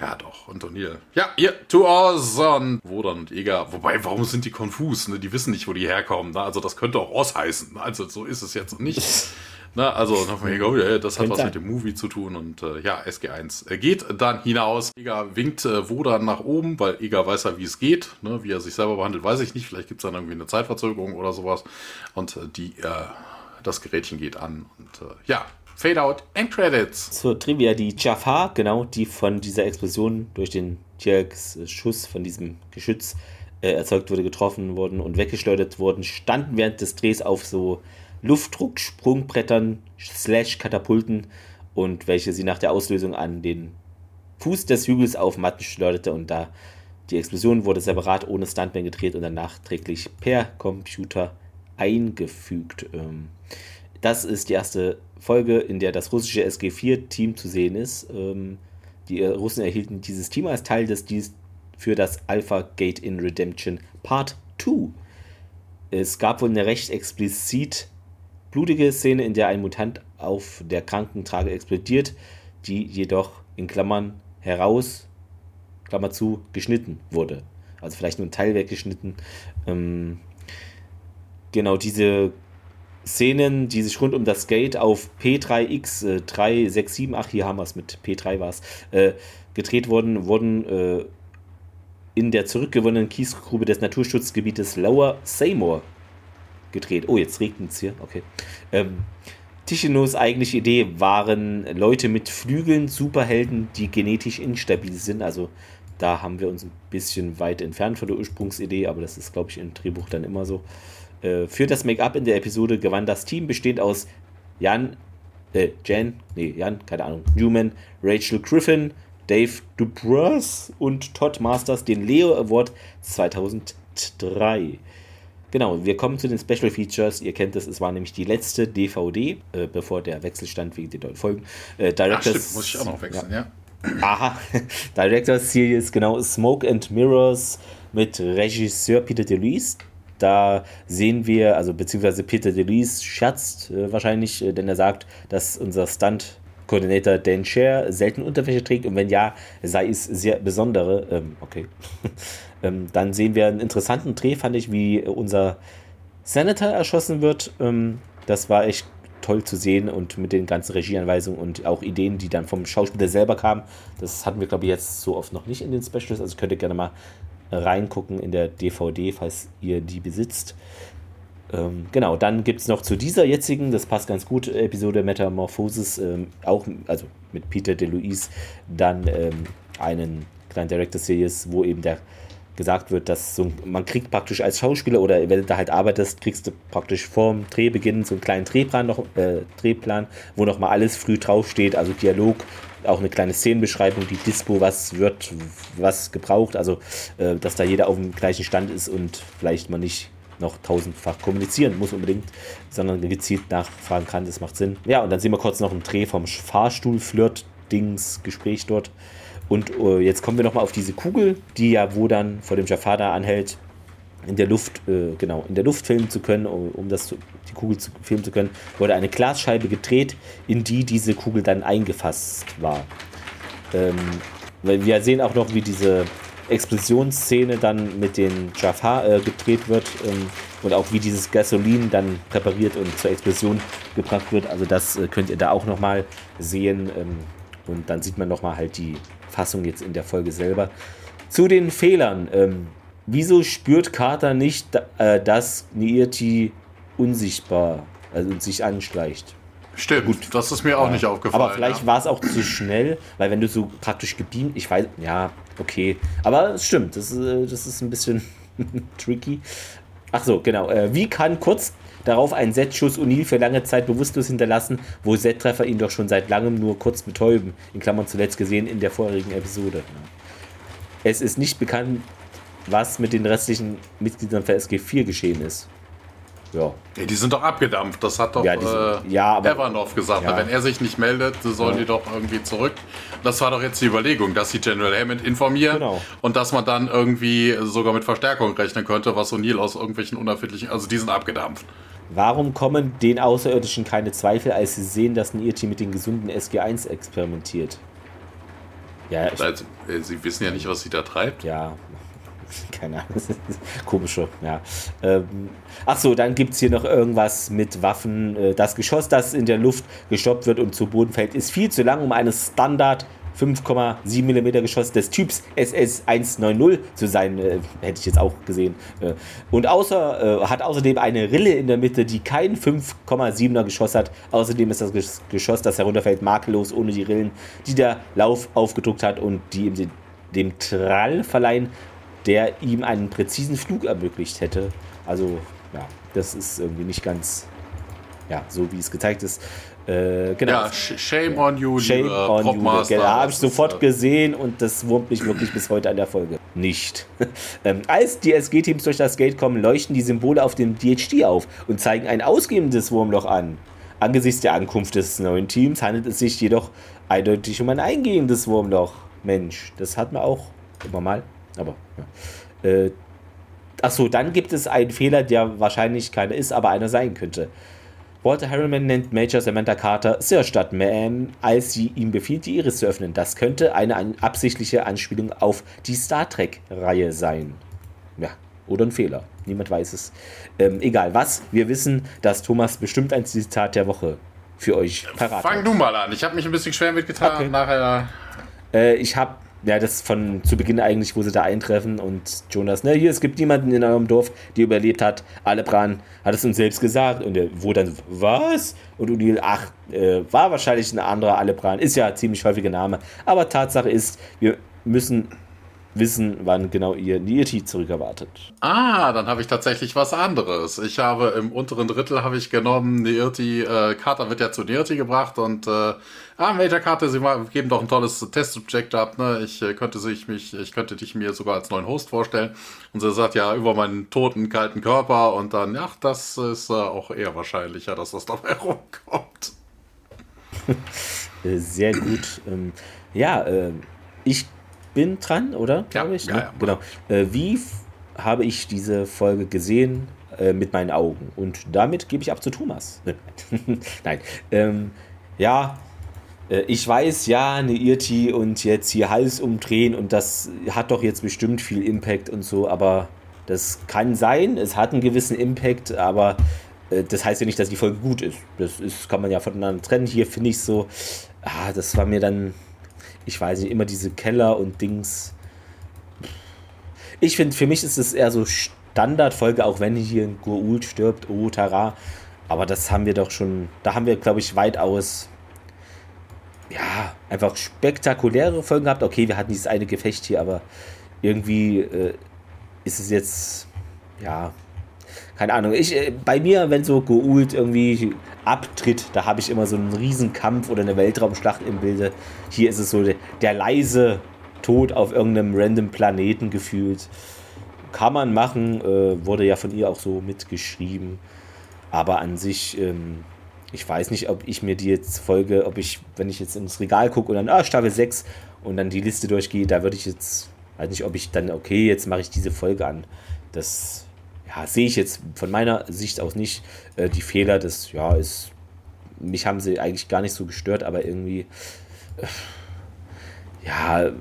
Ja, doch. Und O'Neill. Ja, ihr, to us und Wodan und Eger. Wobei, warum sind die konfus? Ne? Die wissen nicht, wo die herkommen. Ne? Also, das könnte auch Oz heißen. Also, so ist es jetzt nicht. Na, also, das hat was mit dem Movie zu tun und äh, ja, SG1 er geht dann hinaus. Eger winkt äh, Wodan nach oben, weil Eger weiß ja, wie es geht. Ne? Wie er sich selber behandelt, weiß ich nicht. Vielleicht gibt es dann irgendwie eine Zeitverzögerung oder sowas. Und äh, die äh, das Gerätchen geht an und äh, ja, Fade out, End Credits. Zur Trivia, die Jafar, genau, die von dieser Explosion durch den Schuss von diesem Geschütz äh, erzeugt wurde, getroffen wurden und weggeschleudert wurden, standen während des Drehs auf so Luftdrucksprungbrettern slash Katapulten und welche sie nach der Auslösung an den Fuß des Hügels auf Matten schleuderte und da die Explosion wurde separat ohne Stuntman gedreht und dann nachträglich per Computer eingefügt. Ähm, das ist die erste Folge, in der das russische SG4-Team zu sehen ist. Ähm, Die Russen erhielten dieses Team als Teil des Deals für das Alpha Gate in Redemption Part 2. Es gab wohl eine recht explizit blutige Szene, in der ein Mutant auf der Krankentrage explodiert, die jedoch in Klammern heraus, Klammer zu, geschnitten wurde. Also vielleicht nur ein Teil weggeschnitten. Ähm, genau diese Szenen, die sich rund um das Gate auf P3X äh, 367, ach hier haben wir es mit P3 war es, äh, gedreht wurden, wurden äh, in der zurückgewonnenen Kiesgrube des Naturschutzgebietes Lower Seymour gedreht. Oh, jetzt regnet es hier, okay. Ähm, Tichinos eigentliche Idee waren Leute mit Flügeln, Superhelden, die genetisch instabil sind. Also da haben wir uns ein bisschen weit entfernt von der Ursprungsidee, aber das ist, glaube ich, im Drehbuch dann immer so. Äh, für das Make-up in der Episode gewann das Team bestehend aus Jan, äh, Jan, nee, Jan, keine Ahnung, Newman, Rachel Griffin, Dave Dubras und Todd Masters den Leo Award 2003. Genau, wir kommen zu den Special Features. Ihr kennt es, es war nämlich die letzte DVD, äh, bevor der Wechsel stand wegen den neuen Folgen. Äh, Directors, Ach, stimmt, muss ich auch noch wechseln, ja. ja. Aha, Directors Series, genau, Smoke and Mirrors mit Regisseur Peter DeLuise. Da sehen wir, also beziehungsweise Peter DeLuise scherzt äh, wahrscheinlich, äh, denn er sagt, dass unser Stunt Coordinator Dan Scher selten Unterwäsche trägt und wenn ja, sei es sehr besondere. Ähm, okay. ähm, dann sehen wir einen interessanten Dreh, fand ich, wie unser Senator erschossen wird. Ähm, das war echt toll zu sehen und mit den ganzen Regieanweisungen und auch Ideen, die dann vom Schauspieler selber kamen. Das hatten wir, glaube ich, jetzt so oft noch nicht in den Specials. Also könnt ihr gerne mal reingucken in der DVD, falls ihr die besitzt. Ähm, genau, dann gibt es noch zu dieser jetzigen, das passt ganz gut, Episode Metamorphosis, ähm, auch also mit Peter DeLuise, dann ähm, einen kleinen Director Series, wo eben der gesagt wird, dass so, man kriegt praktisch als Schauspieler oder wenn du da halt arbeitest, kriegst du praktisch vorm Drehbeginn so einen kleinen Drehplan noch, äh, Drehplan, wo nochmal alles früh draufsteht, also Dialog, auch eine kleine Szenenbeschreibung, die Dispo, was wird, was gebraucht, also äh, dass da jeder auf dem gleichen Stand ist und vielleicht man nicht noch tausendfach kommunizieren muss unbedingt, sondern gezielt nachfragen kann, das macht Sinn. Ja, und dann sehen wir kurz noch einen Dreh vom Fahrstuhl-Flirt-Dings, Gespräch dort. Und uh, jetzt kommen wir nochmal auf diese Kugel, die ja wo dann vor dem Jafar da anhält, in der Luft, äh, genau, in der Luft filmen zu können, um, um das die Kugel zu filmen zu können, wurde eine Glasscheibe gedreht, in die diese Kugel dann eingefasst war. Ähm, wir sehen auch noch, wie diese Explosionsszene dann mit den Jafar äh, gedreht wird ähm, und auch wie dieses Gasolin dann präpariert und zur Explosion gebracht wird. Also das äh, könnt ihr da auch nochmal sehen ähm, und dann sieht man nochmal halt die Fassung jetzt in der Folge selber. Zu den Fehlern. Ähm, wieso spürt Carter nicht, äh, dass Niirti unsichtbar also sich anschleicht? Stimmt, gut, das ist mir auch ja. nicht aufgefallen. Aber vielleicht ja. war es auch zu schnell, weil wenn du so praktisch gebeamt, ich weiß, ja, okay. Aber es stimmt, das ist, äh, das ist ein bisschen tricky. Ach so, genau. Äh, wie kann kurz darauf ein Set-Schuss O'Neill für lange Zeit bewusstlos hinterlassen, wo Set-Treffer ihn doch schon seit langem nur kurz betäuben? In Klammern zuletzt gesehen in der vorherigen Episode. Es ist nicht bekannt, was mit den restlichen Mitgliedern für SG4 geschehen ist. Ja. ja. Die sind doch abgedampft. Das hat doch ja, äh, ja, Evanov gesagt. Ja. Wenn er sich nicht meldet, sollen ja. die doch irgendwie zurück. Das war doch jetzt die Überlegung, dass sie General Hammond informieren genau. und dass man dann irgendwie sogar mit Verstärkung rechnen könnte, was O'Neill aus irgendwelchen unerfindlichen. Also die sind abgedampft. Warum kommen den Außerirdischen keine Zweifel, als sie sehen, dass ein Irrteam mit den gesunden SG1 experimentiert? Ja, also, sie wissen ja nicht, was sie da treibt. Ja, keine Ahnung, komische, ja. Ähm, Achso, dann gibt es hier noch irgendwas mit Waffen. Äh, das Geschoss, das in der Luft gestoppt wird und zu Boden fällt, ist viel zu lang, um eines Standard 5,7 mm Geschoss des Typs SS-190 zu sein, äh, hätte ich jetzt auch gesehen. Äh, und außer, äh, hat außerdem eine Rille in der Mitte, die kein 5,7er Geschoss hat. Außerdem ist das Geschoss, das herunterfällt, makellos ohne die Rillen, die der Lauf aufgedruckt hat und die ihm dem Trall verleihen, der ihm einen präzisen Flug ermöglicht hätte. Also, ja, das ist irgendwie nicht ganz, ja, so wie es gezeigt ist. Äh, genau. Ja, shame on you, shame on you. Genau, habe ich sofort äh, gesehen und das wurmt mich wirklich bis heute an der Folge. Nicht. ähm, als die SG-Teams durch das Gate kommen, leuchten die Symbole auf dem DHD auf und zeigen ein ausgehendes Wurmloch an. Angesichts der Ankunft des neuen Teams handelt es sich jedoch eindeutig um ein eingehendes Wurmloch. Mensch. Das hat man auch immer mal. Aber ja. Äh, achso, dann gibt es einen Fehler, der wahrscheinlich keiner ist, aber einer sein könnte. Walter Harriman nennt Major Samantha Carter Sir statt Ma'am, als sie ihm befiehlt, die Iris zu öffnen. Das könnte eine absichtliche Anspielung auf die Star Trek-Reihe sein. Ja, oder ein Fehler. Niemand weiß es. Ähm, egal was, wir wissen, dass Thomas bestimmt ein Zitat der Woche für euch parat Fang hat. du mal an. Ich habe mich ein bisschen schwer mitgetan. Okay. Nachher. Äh, ich habe ja, das von zu Beginn eigentlich, wo sie da eintreffen und Jonas, ne, hier, es gibt niemanden in eurem Dorf, der überlebt hat. Alebran hat es uns selbst gesagt und er, wo dann, was? Und Udil, ach, äh, war wahrscheinlich ein anderer Alebran, ist ja ziemlich häufiger Name. Aber Tatsache ist, wir müssen wissen, wann genau ihr Nieti zurückerwartet. Ah, dann habe ich tatsächlich was anderes. Ich habe im unteren Drittel habe ich genommen, Nieti, äh, Carter wird ja zu Nieti gebracht und äh, ah, Major Carter, sie geben doch ein tolles Test-Subject ab, ne? Ich äh, könnte sich mich, ich könnte dich mir sogar als neuen Host vorstellen. Und sie sagt ja über meinen toten, kalten Körper und dann, ach, das ist äh, auch eher wahrscheinlicher, dass das dabei rumkommt. Sehr gut. Ähm, ja, äh, ich bin dran, oder? Ja, ich. Ja, ne? ja. Genau. Äh, wie habe ich diese Folge gesehen äh, mit meinen Augen? Und damit gebe ich ab zu Thomas. Nein. Ähm, ja, äh, ich weiß, ja, eine Irti und jetzt hier Hals umdrehen und das hat doch jetzt bestimmt viel Impact und so, aber das kann sein, es hat einen gewissen Impact, aber äh, das heißt ja nicht, dass die Folge gut ist. Das ist, kann man ja voneinander trennen. Hier finde ich so, ah, das war mir dann ich weiß nicht, immer diese Keller und Dings. Ich finde, für mich ist es eher so Standardfolge, auch wenn hier ein Gurult stirbt, oh Tara. Aber das haben wir doch schon, da haben wir, glaube ich, weitaus, ja, einfach spektakuläre Folgen gehabt. Okay, wir hatten dieses eine Gefecht hier, aber irgendwie äh, ist es jetzt, ja, keine Ahnung. Ich, äh, bei mir, wenn so Goult irgendwie abtritt, da habe ich immer so einen Riesenkampf oder eine Weltraumschlacht im Bilde. Hier ist es so der, der leise Tod auf irgendeinem random Planeten gefühlt. Kann man machen, äh, wurde ja von ihr auch so mitgeschrieben. Aber an sich, ähm, ich weiß nicht, ob ich mir die jetzt folge, ob ich, wenn ich jetzt ins Regal gucke und dann, ah, Staffel 6 und dann die Liste durchgehe, da würde ich jetzt, weiß nicht, ob ich dann, okay, jetzt mache ich diese Folge an. Das ja, sehe ich jetzt von meiner Sicht aus nicht. Äh, die Fehler, das, ja, ist, mich haben sie eigentlich gar nicht so gestört, aber irgendwie, äh, ja,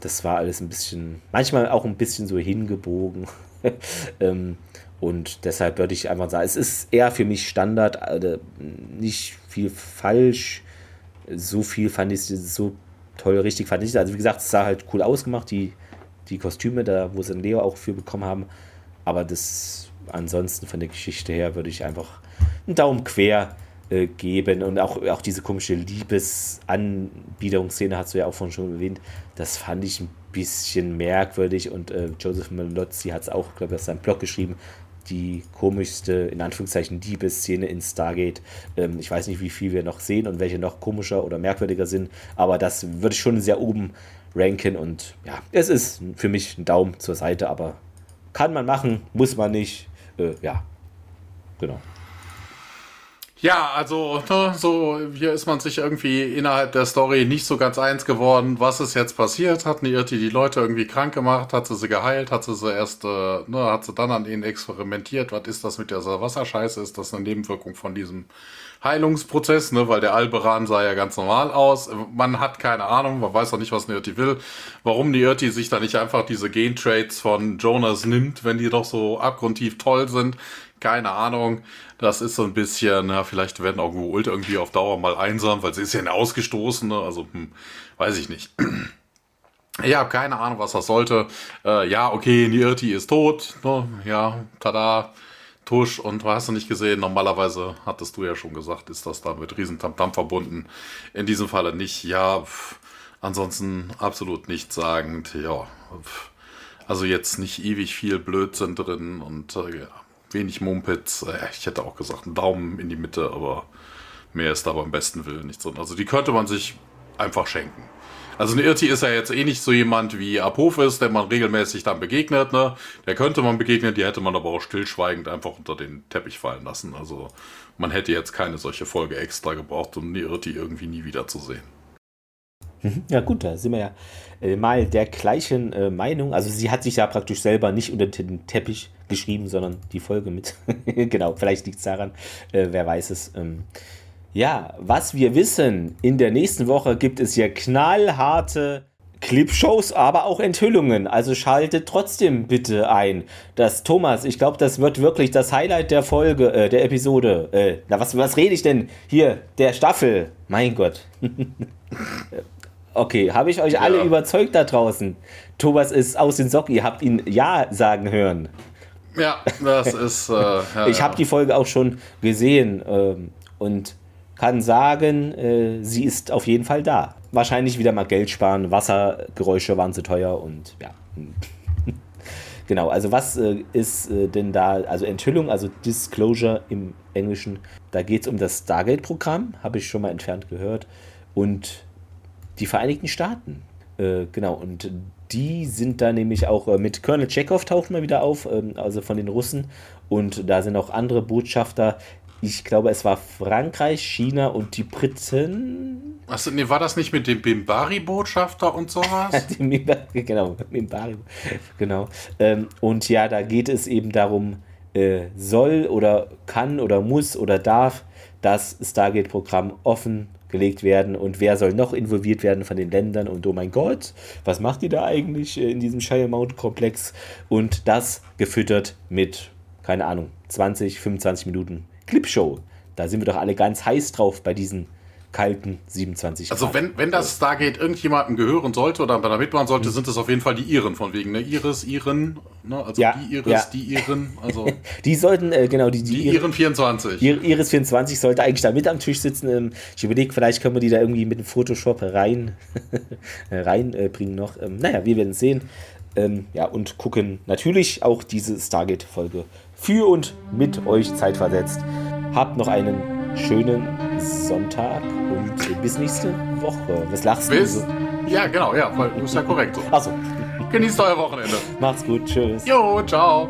das war alles ein bisschen, manchmal auch ein bisschen so hingebogen. ähm, und deshalb würde ich einfach sagen, es ist eher für mich Standard, also nicht viel falsch. So viel fand ich so toll, richtig fand ich. Also wie gesagt, es sah halt cool ausgemacht, die, die Kostüme, da wo sie Leo auch für bekommen haben. Aber das ansonsten von der Geschichte her würde ich einfach einen Daumen quer äh, geben. Und auch, auch diese komische Liebesanbiederungsszene hast du ja auch vorhin schon erwähnt. Das fand ich ein bisschen merkwürdig. Und äh, Joseph Malozzi hat es auch, glaube ich, auf seinem Blog geschrieben. Die komischste, in Anführungszeichen, Liebesszene in Stargate. Ähm, ich weiß nicht, wie viel wir noch sehen und welche noch komischer oder merkwürdiger sind, aber das würde ich schon sehr oben ranken und ja, es ist für mich ein Daumen zur Seite, aber kann man machen, muss man nicht. Äh, ja, genau. Ja, also ne, so hier ist man sich irgendwie innerhalb der Story nicht so ganz eins geworden. Was ist jetzt passiert? Hat Nirti die Leute irgendwie krank gemacht? Hat sie sie geheilt? Hat sie sie erst, äh, ne, hat sie dann an ihnen experimentiert? Was ist das mit dieser Wasserscheiße? Ist das eine Nebenwirkung von diesem Heilungsprozess, ne, weil der Alberan sah ja ganz normal aus. Man hat keine Ahnung, man weiß auch nicht, was Nirti will. Warum Nirti sich da nicht einfach diese Gentraits von Jonas nimmt, wenn die doch so abgrundtief toll sind. Keine Ahnung. Das ist so ein bisschen, na, vielleicht werden auch Ult irgendwie auf Dauer mal einsam, weil sie ist ja eine Ausgestoßene. Also, hm, weiß ich nicht. Ich habe keine Ahnung, was das sollte. Äh, ja, okay, Nirti ist tot. Ne? Ja, tada. Tusch und hast du nicht gesehen, normalerweise hattest du ja schon gesagt, ist das da mit Riesentamtam verbunden. In diesem Falle nicht. Ja, pff, ansonsten absolut nichts sagend. Ja, pff, also jetzt nicht ewig viel Blödsinn drin und äh, wenig Mumpitz. Äh, ich hätte auch gesagt, einen Daumen in die Mitte, aber mehr ist da beim besten Willen nicht so. Also die könnte man sich einfach schenken. Also ein Irti ist ja jetzt eh nicht so jemand wie Apophis, der man regelmäßig dann begegnet, ne? Der könnte man begegnen, die hätte man aber auch stillschweigend einfach unter den Teppich fallen lassen. Also man hätte jetzt keine solche Folge extra gebraucht, um eine Irti irgendwie nie wiederzusehen. Mhm. Ja, gut, da sind wir ja äh, mal der gleichen äh, Meinung. Also, sie hat sich ja praktisch selber nicht unter den Teppich geschrieben, sondern die Folge mit. genau, vielleicht liegt es daran, äh, wer weiß es. Ähm, ja, was wir wissen, in der nächsten Woche gibt es hier knallharte Clipshows, aber auch Enthüllungen. Also schaltet trotzdem bitte ein. Das Thomas, ich glaube, das wird wirklich das Highlight der Folge, äh, der Episode. Äh, na, was, was rede ich denn hier? Der Staffel. Mein Gott. okay, habe ich euch ja. alle überzeugt da draußen? Thomas ist aus den Socken. Ihr habt ihn Ja sagen hören. Ja, das ist. Äh, ja, ich habe die Folge auch schon gesehen ähm, und kann sagen, äh, sie ist auf jeden Fall da wahrscheinlich wieder mal Geld sparen. Wassergeräusche waren zu teuer und ja. genau, also was äh, ist äh, denn da, also Enthüllung, also Disclosure im Englischen, da geht es um das Stargate-Programm, habe ich schon mal entfernt gehört, und die Vereinigten Staaten. Äh, genau, und die sind da nämlich auch äh, mit Colonel Chekhov taucht mal wieder auf, ähm, also von den Russen. Und da sind auch andere Botschafter ich glaube, es war Frankreich, China und die Briten. Achso, nee, war das nicht mit dem Bimbari-Botschafter und sowas? genau, Bimbari. Genau. Ähm, und ja, da geht es eben darum, äh, soll oder kann oder muss oder darf das Stargate-Programm offengelegt werden und wer soll noch involviert werden von den Ländern und oh mein Gott, was macht ihr da eigentlich äh, in diesem Shire Mountain Komplex? Und das gefüttert mit, keine Ahnung, 20, 25 Minuten Clipshow. Da sind wir doch alle ganz heiß drauf bei diesen kalten 27 Also wenn, wenn das Stargate irgendjemandem gehören sollte oder da mitmachen sollte, mhm. sind es auf jeden Fall die Iren von wegen, ne? Iris, Iren, ne? Also ja, die Iris, ja. die Iren, also. die sollten, äh, genau, die, die, die Iren 24. Iris 24 sollte eigentlich da mit am Tisch sitzen. Ähm, ich überlege, vielleicht können wir die da irgendwie mit dem Photoshop rein reinbringen äh, noch. Ähm, naja, wir werden sehen. Ähm, ja, und gucken natürlich auch diese Stargate-Folge für und mit euch zeitversetzt. Habt noch einen schönen Sonntag und bis nächste Woche. Was lachst bis, du? Ja, genau, ja, weil ist ja korrekt so. Achso. Genießt euer Wochenende. Macht's gut, tschüss. Jo, ciao.